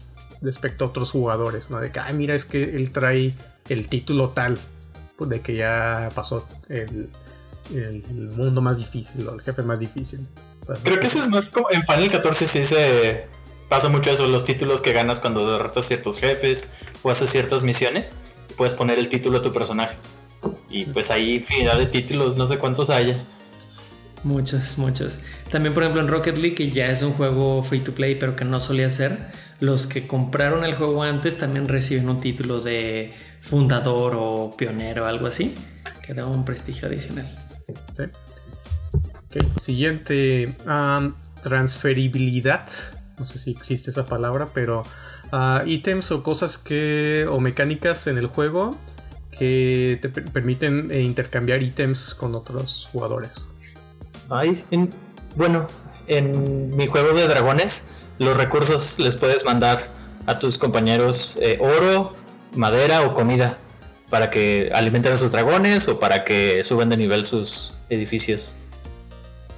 respecto a otros jugadores, ¿no? De que, ay, mira, es que él trae el título tal, de que ya pasó el, el mundo más difícil o el jefe más difícil. Entonces, Creo que eso es más como. En Final 14 sí se pasa mucho eso. Los títulos que ganas cuando derrotas ciertos jefes o haces ciertas misiones. Puedes poner el título a tu personaje. Y pues hay infinidad de títulos, no sé cuántos haya. Muchos, muchos. También, por ejemplo, en Rocket League, que ya es un juego free to play, pero que no solía ser, los que compraron el juego antes también reciben un título de fundador o pionero, algo así, que da un prestigio adicional. Sí. Ok, Siguiente, am, transferibilidad. No sé si existe esa palabra, pero ah, ítems o cosas que o mecánicas en el juego que te per- permiten eh, intercambiar ítems con otros jugadores. Ay, en- bueno, en mi juego de dragones, los recursos les puedes mandar a tus compañeros eh, oro, madera o comida para que alimenten a sus dragones o para que suban de nivel sus edificios.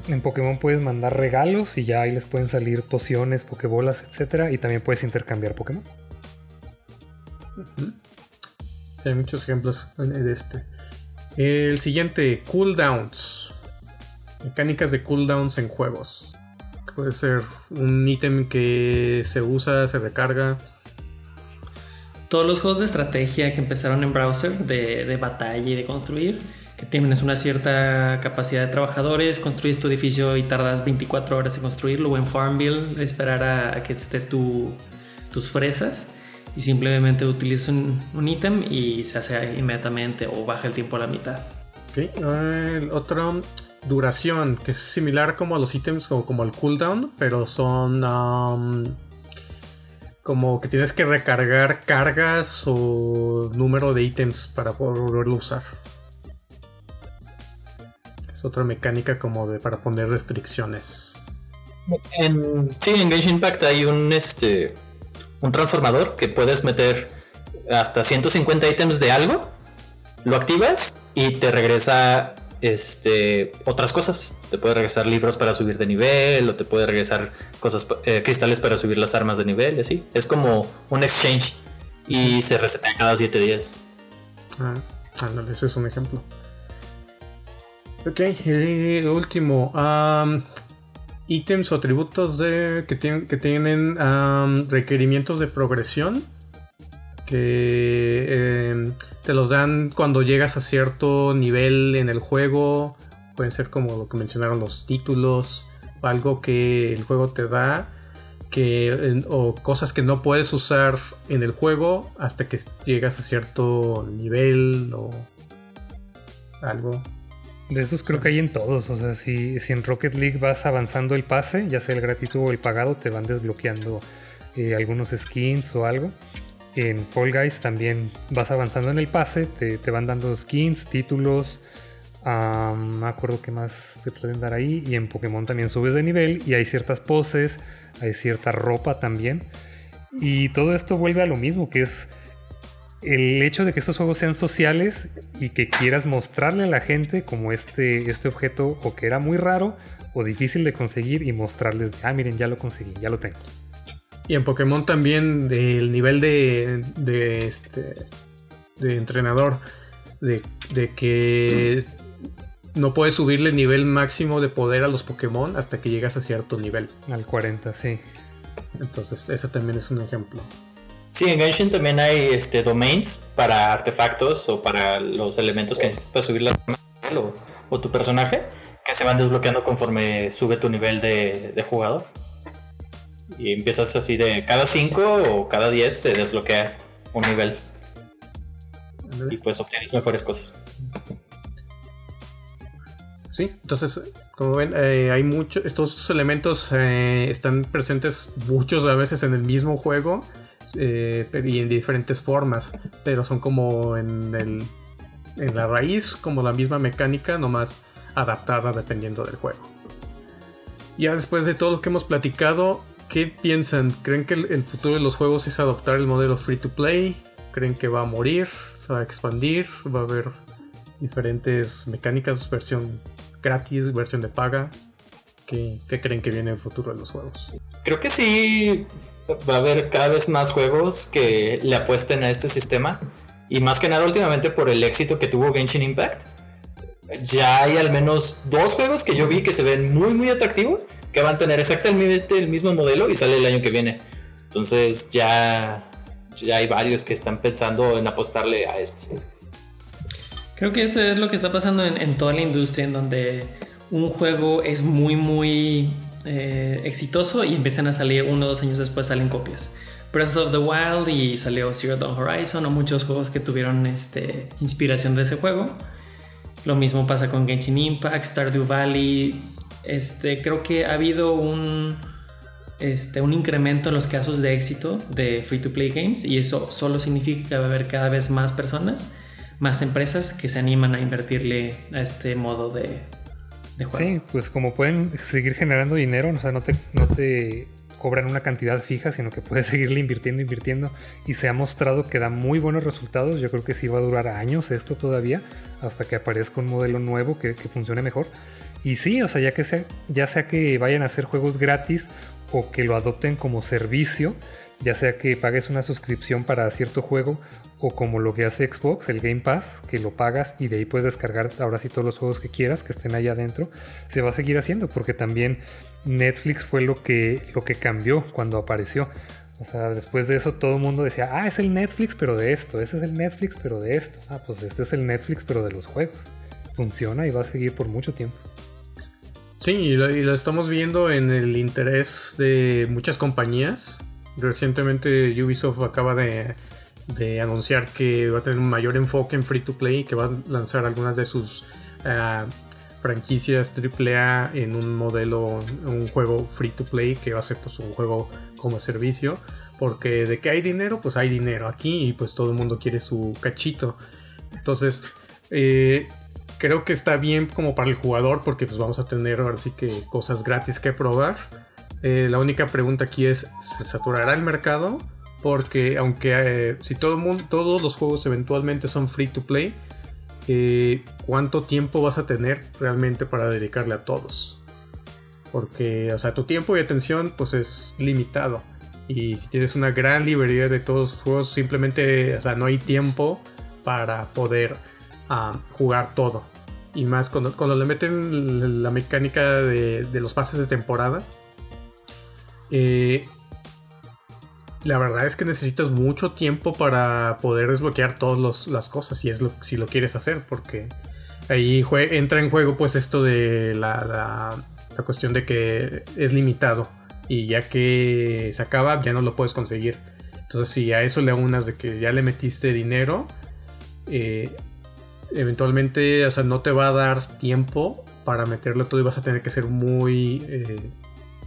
En Pokémon puedes mandar regalos y ya ahí les pueden salir pociones, pokebolas, etcétera, y también puedes intercambiar Pokémon. Sí, hay muchos ejemplos de este. El siguiente, cooldowns. Mecánicas de cooldowns en juegos. Puede ser un ítem que se usa, se recarga. Todos los juegos de estrategia que empezaron en browser, de, de batalla y de construir, que tienes una cierta capacidad de trabajadores, construyes tu edificio y tardas 24 horas en construirlo, o en Farmville, esperar a, que esté tu, tus fresas, y simplemente utilizas un, ítem y se hace inmediatamente o baja el tiempo a la mitad. Ok, El otro, duración, que es similar como a los ítems o como al cooldown, pero son um, como que tienes que recargar cargas o número de ítems para poder volverlo a usar. otra mecánica como de para poner restricciones. En, sí, en Gage Impact hay un este un transformador que puedes meter hasta 150 ítems de algo, lo activas y te regresa este otras cosas. Te puede regresar libros para subir de nivel, o te puede regresar cosas eh, cristales para subir las armas de nivel y así. Es como un exchange y se resetea cada 7 días. Ah, ándale, ese es un ejemplo. Ok, último. ítems o atributos de, que, tienen, que tienen requerimientos de progresión que em, te los dan cuando llegas a cierto nivel en el juego. Pueden ser como lo que mencionaron los títulos, o algo que el juego te da, que, o cosas que no puedes usar en el juego hasta que llegas a cierto nivel o algo. De esos creo que hay en todos. O sea, si, si, en Rocket League vas avanzando el pase, ya sea el gratuito o el pagado, te van desbloqueando eh, algunos skins o algo. En Fall Guys también vas avanzando en el pase, te, van dando skins, títulos, me acuerdo qué más te pueden dar ahí. Y en Pokémon también subes de nivel y hay ciertas poses, hay cierta ropa también. Y todo esto vuelve a lo mismo, que es el hecho de que estos juegos sean sociales y que quieras mostrarle a la gente como este, este objeto o que era muy raro o difícil de conseguir y mostrarles, ah, miren, ya lo conseguí, ya lo tengo. Y en Pokémon también el nivel de, de, este, de entrenador, de, que no puedes subirle el nivel máximo de poder a los Pokémon hasta que llegas a cierto nivel. Al 40, sí. Entonces, ese también es un ejemplo. Sí, en Genshin también hay este, domains para artefactos o para los elementos que necesitas para subir la o, o tu personaje que se van desbloqueando conforme sube tu nivel de, de jugador. Y empiezas así de cada 5 o cada 10 se desbloquea un nivel. Y pues obtienes mejores cosas. Sí, entonces, como ven, eh, hay muchos, estos elementos eh, están presentes muchos a veces en el mismo juego eh, y en diferentes formas, pero son como en, el, en la raíz, como la misma mecánica, nomás adaptada dependiendo del juego. Ya después de todo lo que hemos platicado, ¿Qué piensan? ¿Creen que el, futuro de los juegos es adoptar el modelo free to play? ¿Creen que va a morir? ¿Se va a expandir? ¿Va a haber diferentes mecánicas? ¿Versión gratis? ¿Versión de paga? ¿Qué, creen que viene el futuro de los juegos? Creo que sí va a haber cada vez más juegos que le apuesten a este sistema. Y más que nada últimamente por el éxito que tuvo Genshin Impact ya hay al menos dos juegos que yo vi que se ven muy muy atractivos, que van a tener exactamente el mismo modelo y sale el año que viene. Entonces ya, ya hay varios que están pensando en apostarle a esto. Creo que eso es lo que está pasando en, toda la industria, en donde un juego es muy muy eh, exitoso y empiezan a salir uno o dos años después salen copias. Breath of the Wild y salió Zero Dawn Horizon o muchos juegos que tuvieron este, inspiración de ese juego. Lo mismo pasa con Genshin Impact, Stardew Valley. Este, creo que ha habido un, este, un incremento en los casos de éxito de free to play games y eso solo significa que va a haber cada vez más personas, más empresas que se animan a invertirle a este modo de, de juego. Sí, pues como pueden seguir generando dinero, o sea, no te, no te cobran una cantidad fija, sino que puedes seguirle invirtiendo, invirtiendo. Y se ha mostrado que da muy buenos resultados. Yo creo que sí va a durar años esto todavía, hasta que aparezca un modelo nuevo que, funcione mejor. Y sí, o sea, ya que sea, ya sea que vayan a hacer juegos gratis o que lo adopten como servicio, ya sea que pagues una suscripción para cierto juego o como lo que hace Xbox, el Game Pass, que lo pagas y de ahí puedes descargar ahora sí todos los juegos que quieras que estén ahí adentro, se va a seguir haciendo porque también Netflix fue lo que, lo que cambió cuando apareció. O sea, después de eso todo el mundo decía, ah, es el Netflix pero de esto, ese es el Netflix pero de esto. Ah, pues este es el Netflix pero de los juegos. Funciona y va a seguir por mucho tiempo. Sí, y lo, estamos viendo en el interés de muchas compañías. Recientemente Ubisoft acaba de, anunciar que va a tener un mayor enfoque en free to play y que va a lanzar algunas de sus ah, franquicias AAA en un modelo, un juego free to play que va a ser pues un juego como servicio. Porque de que hay dinero, pues hay dinero aquí y pues todo el mundo quiere su cachito. Entonces, eh, creo que está bien como para el jugador porque pues vamos a tener ahora sí que cosas gratis que probar. Eh, la única pregunta aquí es, ¿se saturará el mercado? Porque aunque eh, si todo mundo, todos los juegos eventualmente son free to play, eh, ¿cuánto tiempo vas a tener realmente para dedicarle a todos? Porque, o sea, tu tiempo y atención pues es limitado. Y si tienes una gran librería de todos los juegos, simplemente, o sea, no hay tiempo para poder ah, jugar todo. Y más cuando, le meten la mecánica de, los pases de temporada. Eh, la verdad es que necesitas mucho tiempo para poder desbloquear todas las cosas si, es lo, si lo quieres hacer. Porque ahí entra en juego pues esto de la, la cuestión de que es limitado y ya que se acaba ya no lo puedes conseguir. Entonces si a eso le unas de que ya le metiste dinero, eh, eventualmente o sea, no te va a dar tiempo para meterlo todo y vas a tener que ser muy... Eh,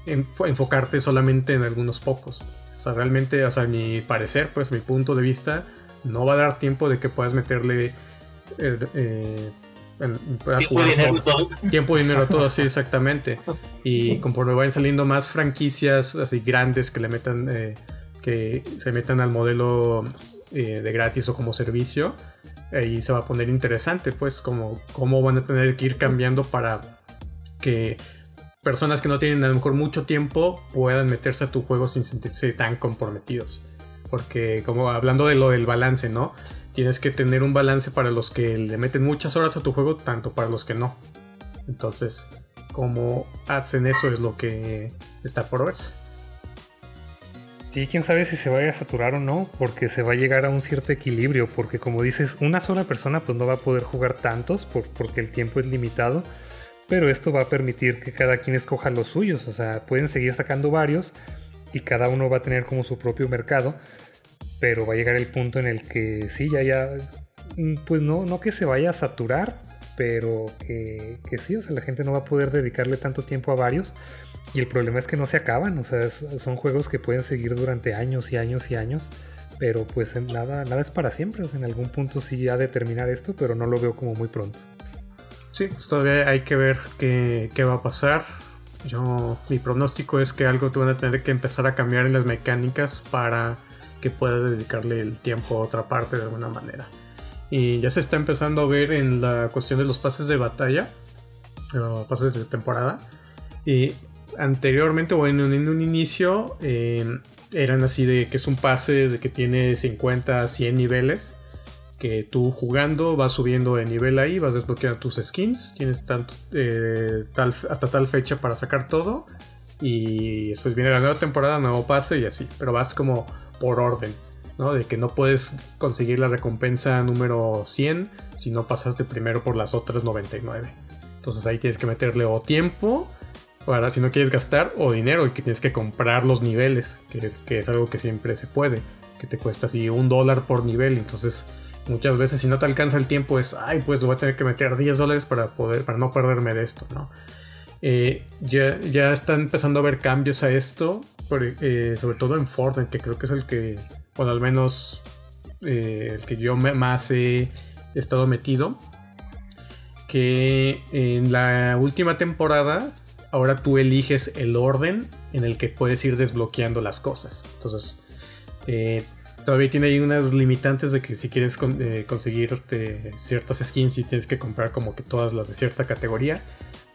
enfocarte solamente en algunos pocos. O sea, realmente, o sea, mi parecer, pues mi punto de vista, no va a dar tiempo de que puedas meterle... Eh, tiempo, y dinero todo. Tiempo, dinero todo, sí, exactamente. Y conforme vayan saliendo más franquicias así grandes que le metan, eh, que se metan al modelo eh, de gratis o como servicio, ahí se va a poner interesante, pues, como cómo van a tener que ir cambiando para que personas que no tienen a lo mejor mucho tiempo puedan meterse a tu juego sin sentirse tan comprometidos. Porque como hablando de lo del balance, ¿no? tienes que tener un balance para los que le meten muchas horas a tu juego, tanto para los que no. Entonces, cómo hacen eso es lo que está por verse. Sí, quién sabe si se vaya a saturar o no, porque se va a llegar a un cierto equilibrio, porque como dices, una sola persona pues no va a poder jugar tantos porque el tiempo es limitado, pero esto va a permitir que cada quien escoja los suyos, o sea, pueden seguir sacando varios y cada uno va a tener como su propio mercado, pero va a llegar el punto en el que sí, ya, ya, mm, pues no, no que se vaya a saturar, pero que, sí, o sea, la gente no va a poder dedicarle tanto tiempo a varios. Y el problema es que no se acaban, o sea, son juegos que pueden seguir durante años y años y años, pero pues nada, nada es para siempre, o sea, en algún punto sí ha de terminar esto, pero no lo veo como muy pronto. Sí, pues todavía hay que ver qué, qué va a pasar. Yo, mi pronóstico es que algo te van a tener que empezar a cambiar en las mecánicas para que puedas dedicarle el tiempo a otra parte de alguna manera. Y ya se está empezando a ver en la cuestión de los pases de batalla, o pases de temporada. Y anteriormente, o en un, inicio, eh, eran así de que es un pase de que tiene 50 a 100 niveles. Que tú jugando vas subiendo de nivel ahí, vas desbloqueando tus skins, tienes tanto, eh, hasta tal fecha para sacar todo. Y después viene la nueva temporada, nuevo pase y así. Pero vas como por orden, ¿no? De que no puedes conseguir la recompensa número 100 si no pasaste primero por las otras 99. Entonces ahí tienes que meterle o tiempo para si no quieres gastar o dinero y que tienes que comprar los niveles, que es, que es algo que siempre se puede, que te cuesta así un dólar por nivel. Entonces muchas veces si no te alcanza el tiempo es, ay, pues voy a tener que meter 10 dólares para poder, para no perderme de esto, ¿no? Eh, ya, ya están empezando a haber cambios a esto. Eh, sobre todo en Fortnite, que creo que es el que, bueno, al menos eh, el que yo más he estado metido. Que en la última temporada, ahora tú eliges el orden en el que puedes ir desbloqueando las cosas. Entonces, todavía tiene ahí unas limitantes de que si quieres conseguir ciertas skins y tienes que comprar como que todas las de cierta categoría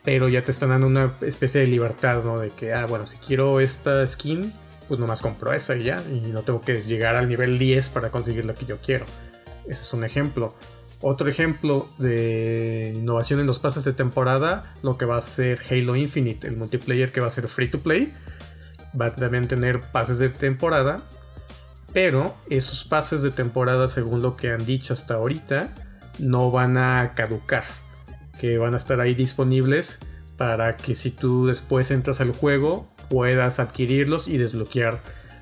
pero ya te están dando una especie de libertad, ¿no? De que, ah, bueno, si quiero esta skin, pues nomás compro esa y ya, y no tengo que llegar al nivel 10 para conseguir lo que yo quiero. Ese es un ejemplo. Otro ejemplo de innovación en los pases de temporada, lo que va a ser Halo Infinite, el multiplayer que va a ser free to play. Va a también tener pases de temporada, pero esos pases de temporada, según lo que han dicho hasta ahorita, no van a caducar que van a estar ahí disponibles para que si tú después entras al juego puedas adquirirlos y desbloquear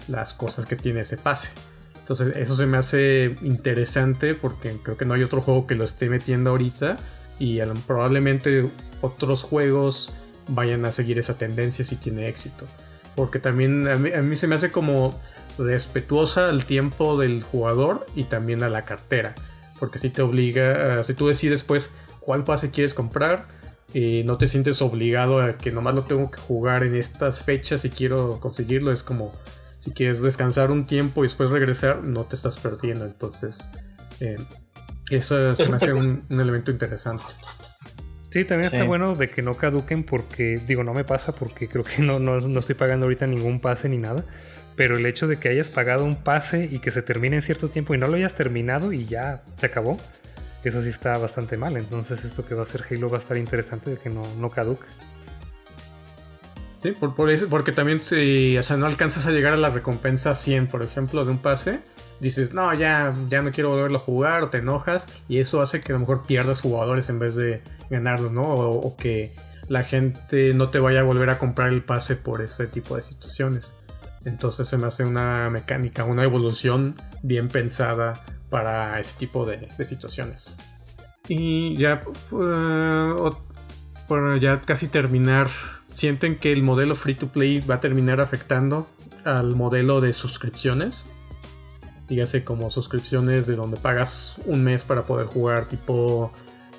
las cosas que tiene ese pase. Entonces eso se me hace interesante porque creo que no hay otro juego que lo esté metiendo ahorita y probablemente otros juegos vayan a seguir esa tendencia si tiene éxito. Porque también a mí, se me hace como respetuosa al tiempo del jugador y también a la cartera. Porque si te obliga, si tú decides pues cuál pase quieres comprar. y no te sientes obligado a que nomás lo tengo que jugar en estas fechas y quiero conseguirlo. Es como si quieres descansar un tiempo y después regresar, no te estás perdiendo. Entonces, eh, eso se me hace un, elemento interesante. Sí, también está bueno de que no caduquen porque, digo, no me pasa porque creo que no, no, no estoy pagando ahorita ningún pase ni nada pero el hecho de que hayas pagado un pase y que se termine en cierto tiempo y no lo hayas terminado y ya se acabó, eso sí está bastante mal. Entonces esto que va a hacer Halo va a estar interesante de que no, no caduque. Sí, por, eso, porque también si o sea, no alcanzas a llegar a la recompensa 100, por ejemplo, de un pase, dices, no, ya, ya no quiero volverlo a jugar, o te enojas, y eso hace que a lo mejor pierdas jugadores en vez de ganarlo, ¿no? o que la gente no te vaya a volver a comprar el pase por ese tipo de situaciones. Entonces se me hace una mecánica, una evolución bien pensada para ese tipo de, situaciones. Y ya, uh, por ya casi terminar, ¿sienten que el modelo free to play va a terminar afectando al modelo de suscripciones? Dígase como suscripciones de donde pagas un mes para poder jugar tipo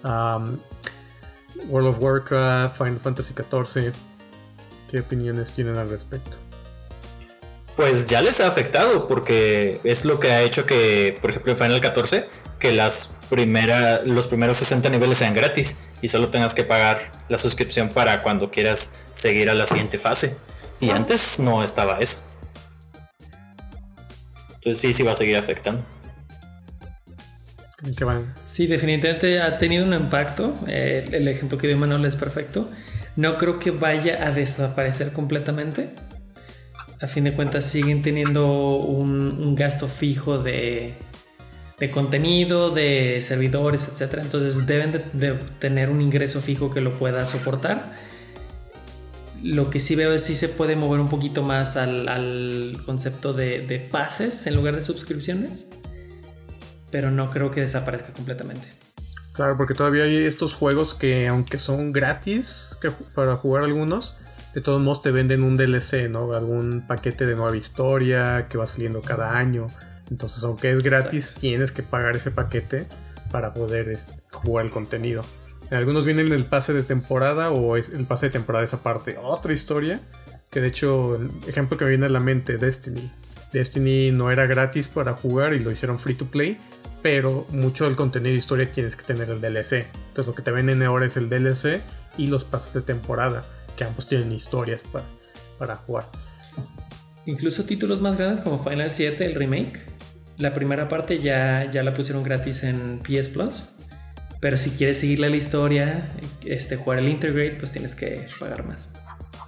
World of Warcraft, Final Fantasy XIV. ¿Qué opiniones tienen al respecto? Pues ya les ha afectado porque es lo que ha hecho que, por ejemplo, en Final 14, que las primera, los primeros 60 niveles sean gratis y solo tengas que pagar la suscripción para cuando quieras seguir a la siguiente fase. Y ah. antes no estaba eso. Entonces sí, sí va a seguir afectando. Sí, definitivamente ha tenido un impacto. Eh, el ejemplo que dio Manuel es perfecto. No creo que vaya a desaparecer completamente a fin de cuentas siguen teniendo un, gasto fijo de, contenido, de servidores, etc. Entonces deben de, tener un ingreso fijo que lo pueda soportar. Lo que sí veo es si se puede mover un poquito más al, concepto de, de, pases en lugar de suscripciones. Pero no creo que desaparezca completamente. Claro, porque todavía hay estos juegos que aunque son gratis para jugar algunos, de todos modos te venden un DLC, ¿no? Algún paquete de nueva historia que va saliendo cada año. Entonces, aunque es gratis, tienes que pagar ese paquete para poder este, jugar el contenido. Algunos vienen el pase de temporada o es el pase de temporada esa parte. Otra historia. Que de hecho, el ejemplo que me viene a la mente, Destiny. Destiny no era gratis para jugar y lo hicieron free to play. Pero mucho del contenido de historia tienes que tener el DLC. Entonces lo que te venden ahora es el DLC y los pases de temporada que ambos tienen historias para, para jugar. Incluso títulos más grandes como Final 7, el remake. La primera parte ya, ya la pusieron gratis en PS Plus. Pero si quieres seguirle la historia, este, jugar el Integrate, pues tienes que pagar más.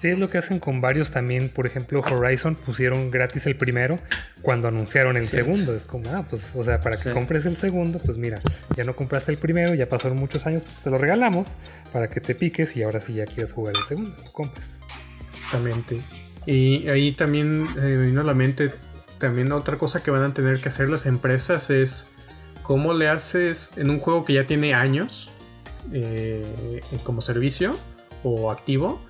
Sí, es lo que hacen con varios también. Por ejemplo, Horizon pusieron gratis el primero cuando anunciaron el segundo. Es como, ah, pues, o sea, para que compres el segundo, pues mira, ya no compraste el primero, ya pasaron muchos años, pues te lo regalamos para que te piques y ahora sí ya quieres jugar el segundo, lo compres. Exactamente. Y ahí también eh, me vino a la mente, también otra cosa que van a tener que hacer las empresas es cómo le haces en un juego que ya tiene años eh, como servicio o activo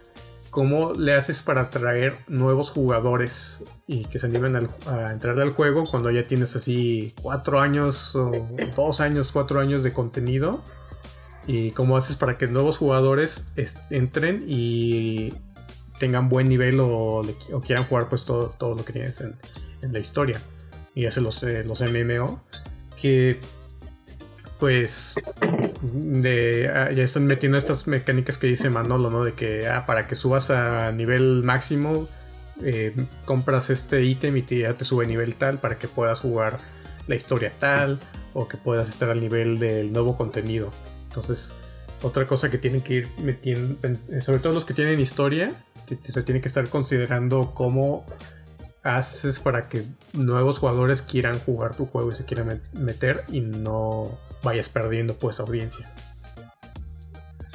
¿Cómo le haces para atraer nuevos jugadores y que se animen a entrar al juego cuando ya tienes así cuatro años o dos años, cuatro años de contenido? ¿Y cómo haces para que nuevos jugadores entren y tengan buen nivel o, quieran jugar pues todo, todo, lo que tienes en, la historia? Y hace los, eh, los MMO que pues de, ah, ya están metiendo estas mecánicas que dice Manolo, ¿no? De que ah, para que subas a nivel máximo, eh, compras este ítem y te, ya te sube nivel tal para que puedas jugar la historia tal o que puedas estar al nivel del nuevo contenido. Entonces, otra cosa que tienen que ir metiendo, sobre todo los que tienen historia, que se tiene que estar considerando cómo haces para que nuevos jugadores quieran jugar tu juego y se quieran meter y no vayas perdiendo pues audiencia.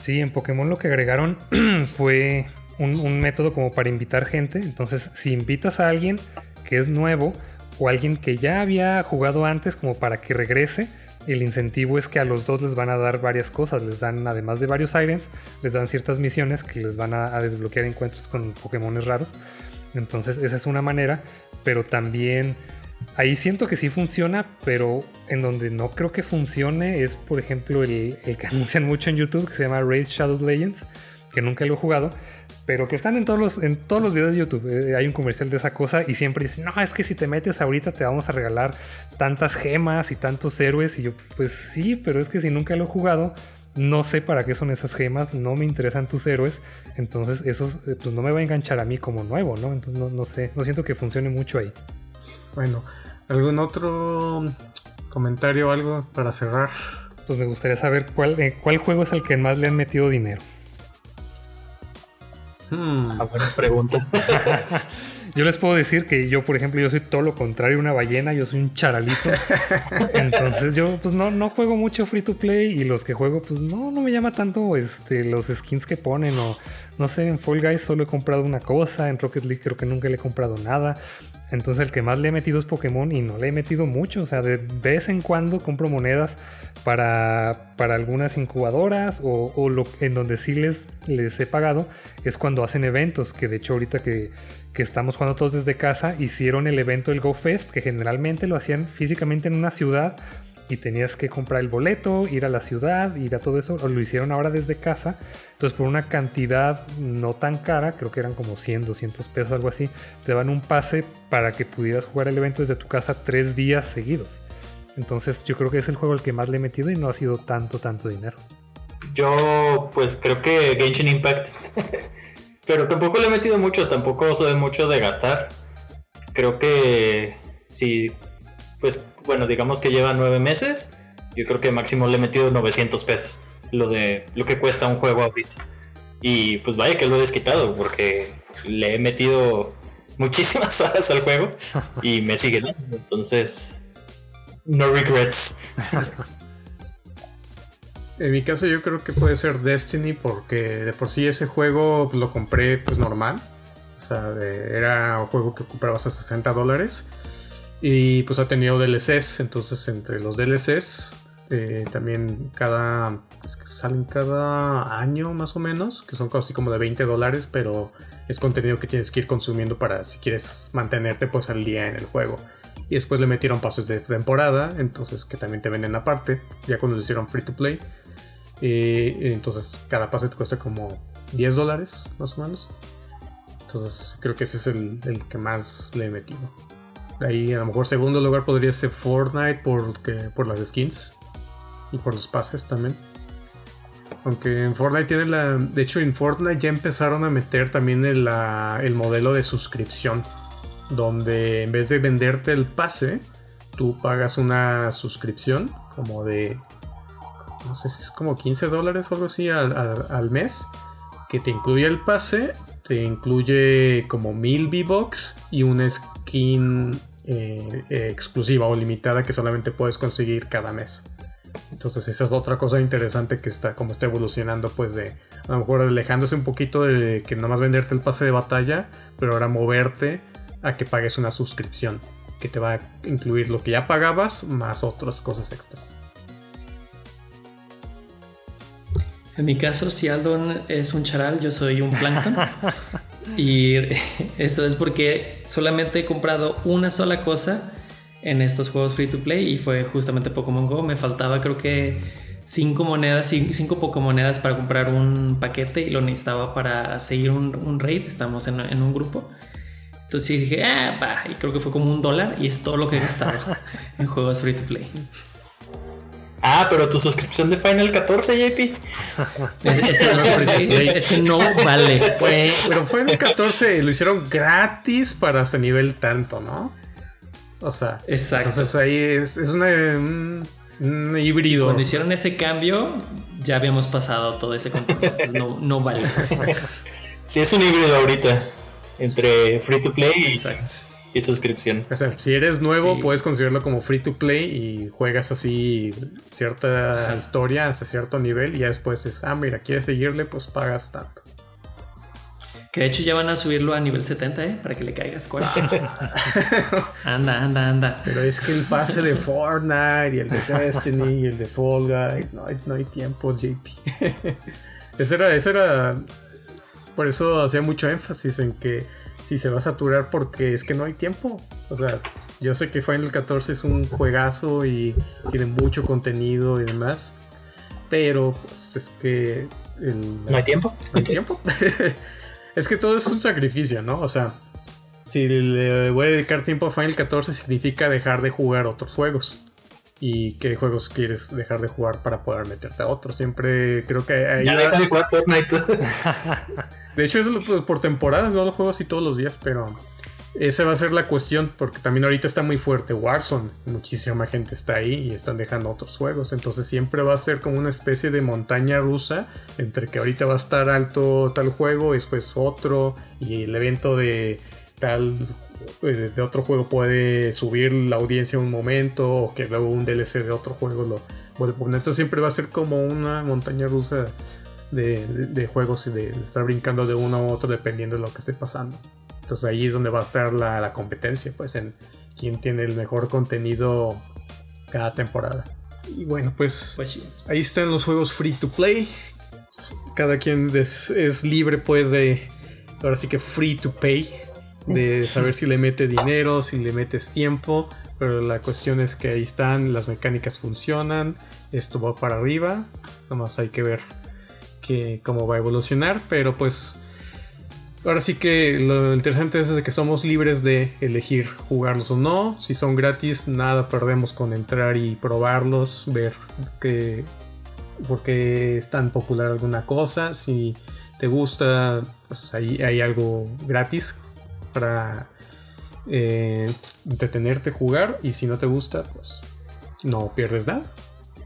Sí, en Pokémon lo que agregaron fue un, método como para invitar gente. Entonces, si invitas a alguien que es nuevo o alguien que ya había jugado antes como para que regrese, el incentivo es que a los dos les van a dar varias cosas. Les dan, además de varios items, les dan ciertas misiones que les van a, a desbloquear encuentros con Pokémon raros. Entonces, esa es una manera, pero también ahí siento que sí funciona, pero en donde no creo que funcione es, por ejemplo, el, el que anuncian mucho en YouTube, que se llama Raid Shadow Legends, que nunca lo he jugado, pero que están en todos los, en todos los videos de YouTube. Eh, hay un comercial de esa cosa y siempre dicen, no, es que si te metes ahorita te vamos a regalar tantas gemas y tantos héroes. Y yo, pues sí, pero es que si nunca lo he jugado, no sé para qué son esas gemas, no me interesan tus héroes, entonces eso eh, pues no me va a enganchar a mí como nuevo, ¿no? Entonces no, no sé, no siento que funcione mucho ahí. Bueno, ¿algún otro comentario o algo para cerrar? Pues me gustaría saber cuál, eh, cuál juego es el que más le han metido dinero. Hmm. Ah, buena pregunta. yo les puedo decir que yo, por ejemplo, yo soy todo lo contrario una ballena, yo soy un charalito. Entonces yo pues no, no juego mucho free to play y los que juego pues no, no me llama tanto este, los skins que ponen o no sé, en Fall Guys solo he comprado una cosa, en Rocket League creo que nunca le he comprado nada. Entonces el que más le he metido es Pokémon y no le he metido mucho. O sea, de vez en cuando compro monedas para, para algunas incubadoras o, lo, en donde sí les, les he pagado es cuando hacen eventos. Que de hecho ahorita que, que estamos jugando todos desde casa hicieron el evento del GoFest que generalmente lo hacían físicamente en una ciudad y tenías que comprar el boleto, ir a la ciudad, ir a todo eso, lo hicieron ahora desde casa. Entonces por una cantidad no tan cara, creo que eran como 100, 200 pesos, algo así, te dan un pase para que pudieras jugar el evento desde tu casa tres días seguidos. Entonces yo creo que es el juego al que más le he metido y no ha sido tanto, tanto dinero. Yo pues creo que Genshin Impact. Pero tampoco le he metido mucho, tampoco soy mucho de gastar. Creo que si pues bueno, digamos que lleva nueve meses, yo creo que máximo le he metido 900 pesos, lo de lo que cuesta un juego ahorita. Y pues vaya que lo he desquitado, porque le he metido muchísimas horas al juego y me sigue dando, entonces no regrets. En mi caso yo creo que puede ser Destiny porque de por sí ese juego lo compré pues normal. O sea, era un juego que comprabas a 60 dólares. Y pues ha tenido DLCs, entonces entre los DLCs eh, también cada... Salen cada año más o menos, que son casi como de 20 dólares, pero es contenido que tienes que ir consumiendo para si quieres mantenerte pues al día en el juego. Y después le metieron pases de temporada, entonces que también te venden aparte, ya cuando lo hicieron free to play. Entonces cada pase te cuesta como 10 dólares más o menos. Entonces creo que ese es el que más le he metido. Ahí a lo mejor segundo lugar podría ser Fortnite porque, por las skins y por los pases también. Aunque en Fortnite tiene la... De hecho en Fortnite ya empezaron a meter también el, el modelo de suscripción. Donde en vez de venderte el pase, tú pagas una suscripción como de... No sé si es como 15 dólares o algo así al, al mes. Que te incluye el pase, te incluye como 1000 V-Bucks y una skin eh, eh, exclusiva o limitada que solamente puedes conseguir cada mes. Entonces esa es otra cosa interesante que está como está evolucionando pues de a lo mejor alejándose un poquito de que nomás venderte el pase de batalla, pero ahora moverte a que pagues una suscripción que te va a incluir lo que ya pagabas más otras cosas extras. En mi caso, si Aldon es un charal, yo soy un plankton. Y eso es porque solamente he comprado una sola cosa en estos juegos free to play y fue justamente Pokémon Go. Me faltaba creo que cinco monedas, cinco Pokémonedas para comprar un paquete y lo necesitaba para seguir un, raid. Estamos en, en, un grupo. Entonces dije, ah, va. Y creo que fue como un dólar y es todo lo que he gastado en juegos free to play. Ah, pero tu suscripción de Final 14, JP. ese, no, vale. pero Final 14 lo hicieron gratis para hasta nivel tanto, ¿no? O sea, Exacto. entonces ahí es, es un, híbrido. Cuando hicieron ese cambio, ya habíamos pasado todo ese contenido. no, no vale. Sí, es un híbrido ahorita entre free to play y. Exacto y suscripción. O sea, si eres nuevo, puedes considerarlo como free to play y juegas así cierta historia hasta cierto nivel y ya después es, ah, mira, quieres seguirle, pues pagas tanto. Que de hecho ya van a subirlo a nivel 70, ¿eh? Para que le caigas cuál. anda, anda, anda. Pero es que el pase de Fortnite y el de Destiny y el de Fall Guys, no hay, no hay tiempo, JP. ese era, ese era. Por eso hacía mucho énfasis en que si se va a saturar porque es que no hay tiempo. O sea, Yo sé que Final 14 es un juegazo y tiene mucho contenido y demás, pero pues es que... no hay tiempo. No hay tiempo. es que todo es un sacrificio, ¿no? O sea, si le voy a dedicar tiempo a Final 14 significa dejar de jugar otros juegos. ¿Y qué juegos quieres dejar de jugar para poder meterte a otros? Siempre creo que... Ahí ya deja de jugar Fortnite. de hecho, es por temporadas, no lo juego así todos los días, pero esa va a ser la cuestión, porque también ahorita está muy fuerte Warzone, muchísima gente está ahí y están dejando otros juegos, entonces siempre va a ser como una especie de montaña rusa entre que ahorita va a estar alto tal juego, después otro, y el evento de tal eh, de otro juego puede subir la audiencia un momento, o que luego un DLC de otro juego lo puede poner, entonces siempre va a ser como una montaña rusa de, juegos y de estar brincando de uno a otro dependiendo de lo que esté pasando. Entonces ahí es donde va a estar la, competencia, pues en quién tiene el mejor contenido cada temporada. Y bueno, pues, pues ahí están los juegos free to play. Cada quien es, libre pues de, ahora sí que free to pay, de saber si le mete dinero, si le metes tiempo. Pero la cuestión es que ahí están, las mecánicas funcionan, esto va para arriba. Nomás hay que ver cómo va a evolucionar. Pero pues Ahora sí que lo interesante es que somos libres de elegir jugarlos o no. Si son gratis, nada perdemos con entrar y probarlos, ver que por qué es tan popular alguna cosa. Si te gusta, pues ahí hay algo gratis para eh, entretenerte jugar. Y si no te gusta, pues no pierdes nada.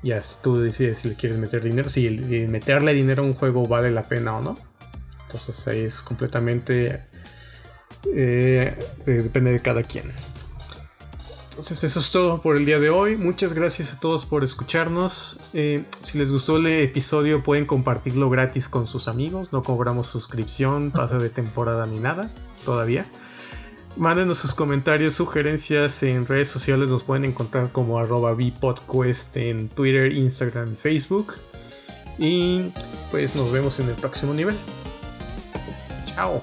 Ya tú decides si le quieres meter dinero, si meterle dinero a un juego vale la pena o no. Entonces ahí es completamente... Eh, eh, depende de cada quien. Entonces eso es todo por el día de hoy. Muchas gracias a todos por escucharnos. Eh, si les gustó el episodio pueden compartirlo gratis con sus amigos. No cobramos suscripción, pase de temporada ni nada todavía. Mándenos sus comentarios, sugerencias en redes sociales. Nos pueden encontrar como arroba Bpodquest en Twitter, Instagram y Facebook. Y pues nos vemos en el próximo nivel. Ciao.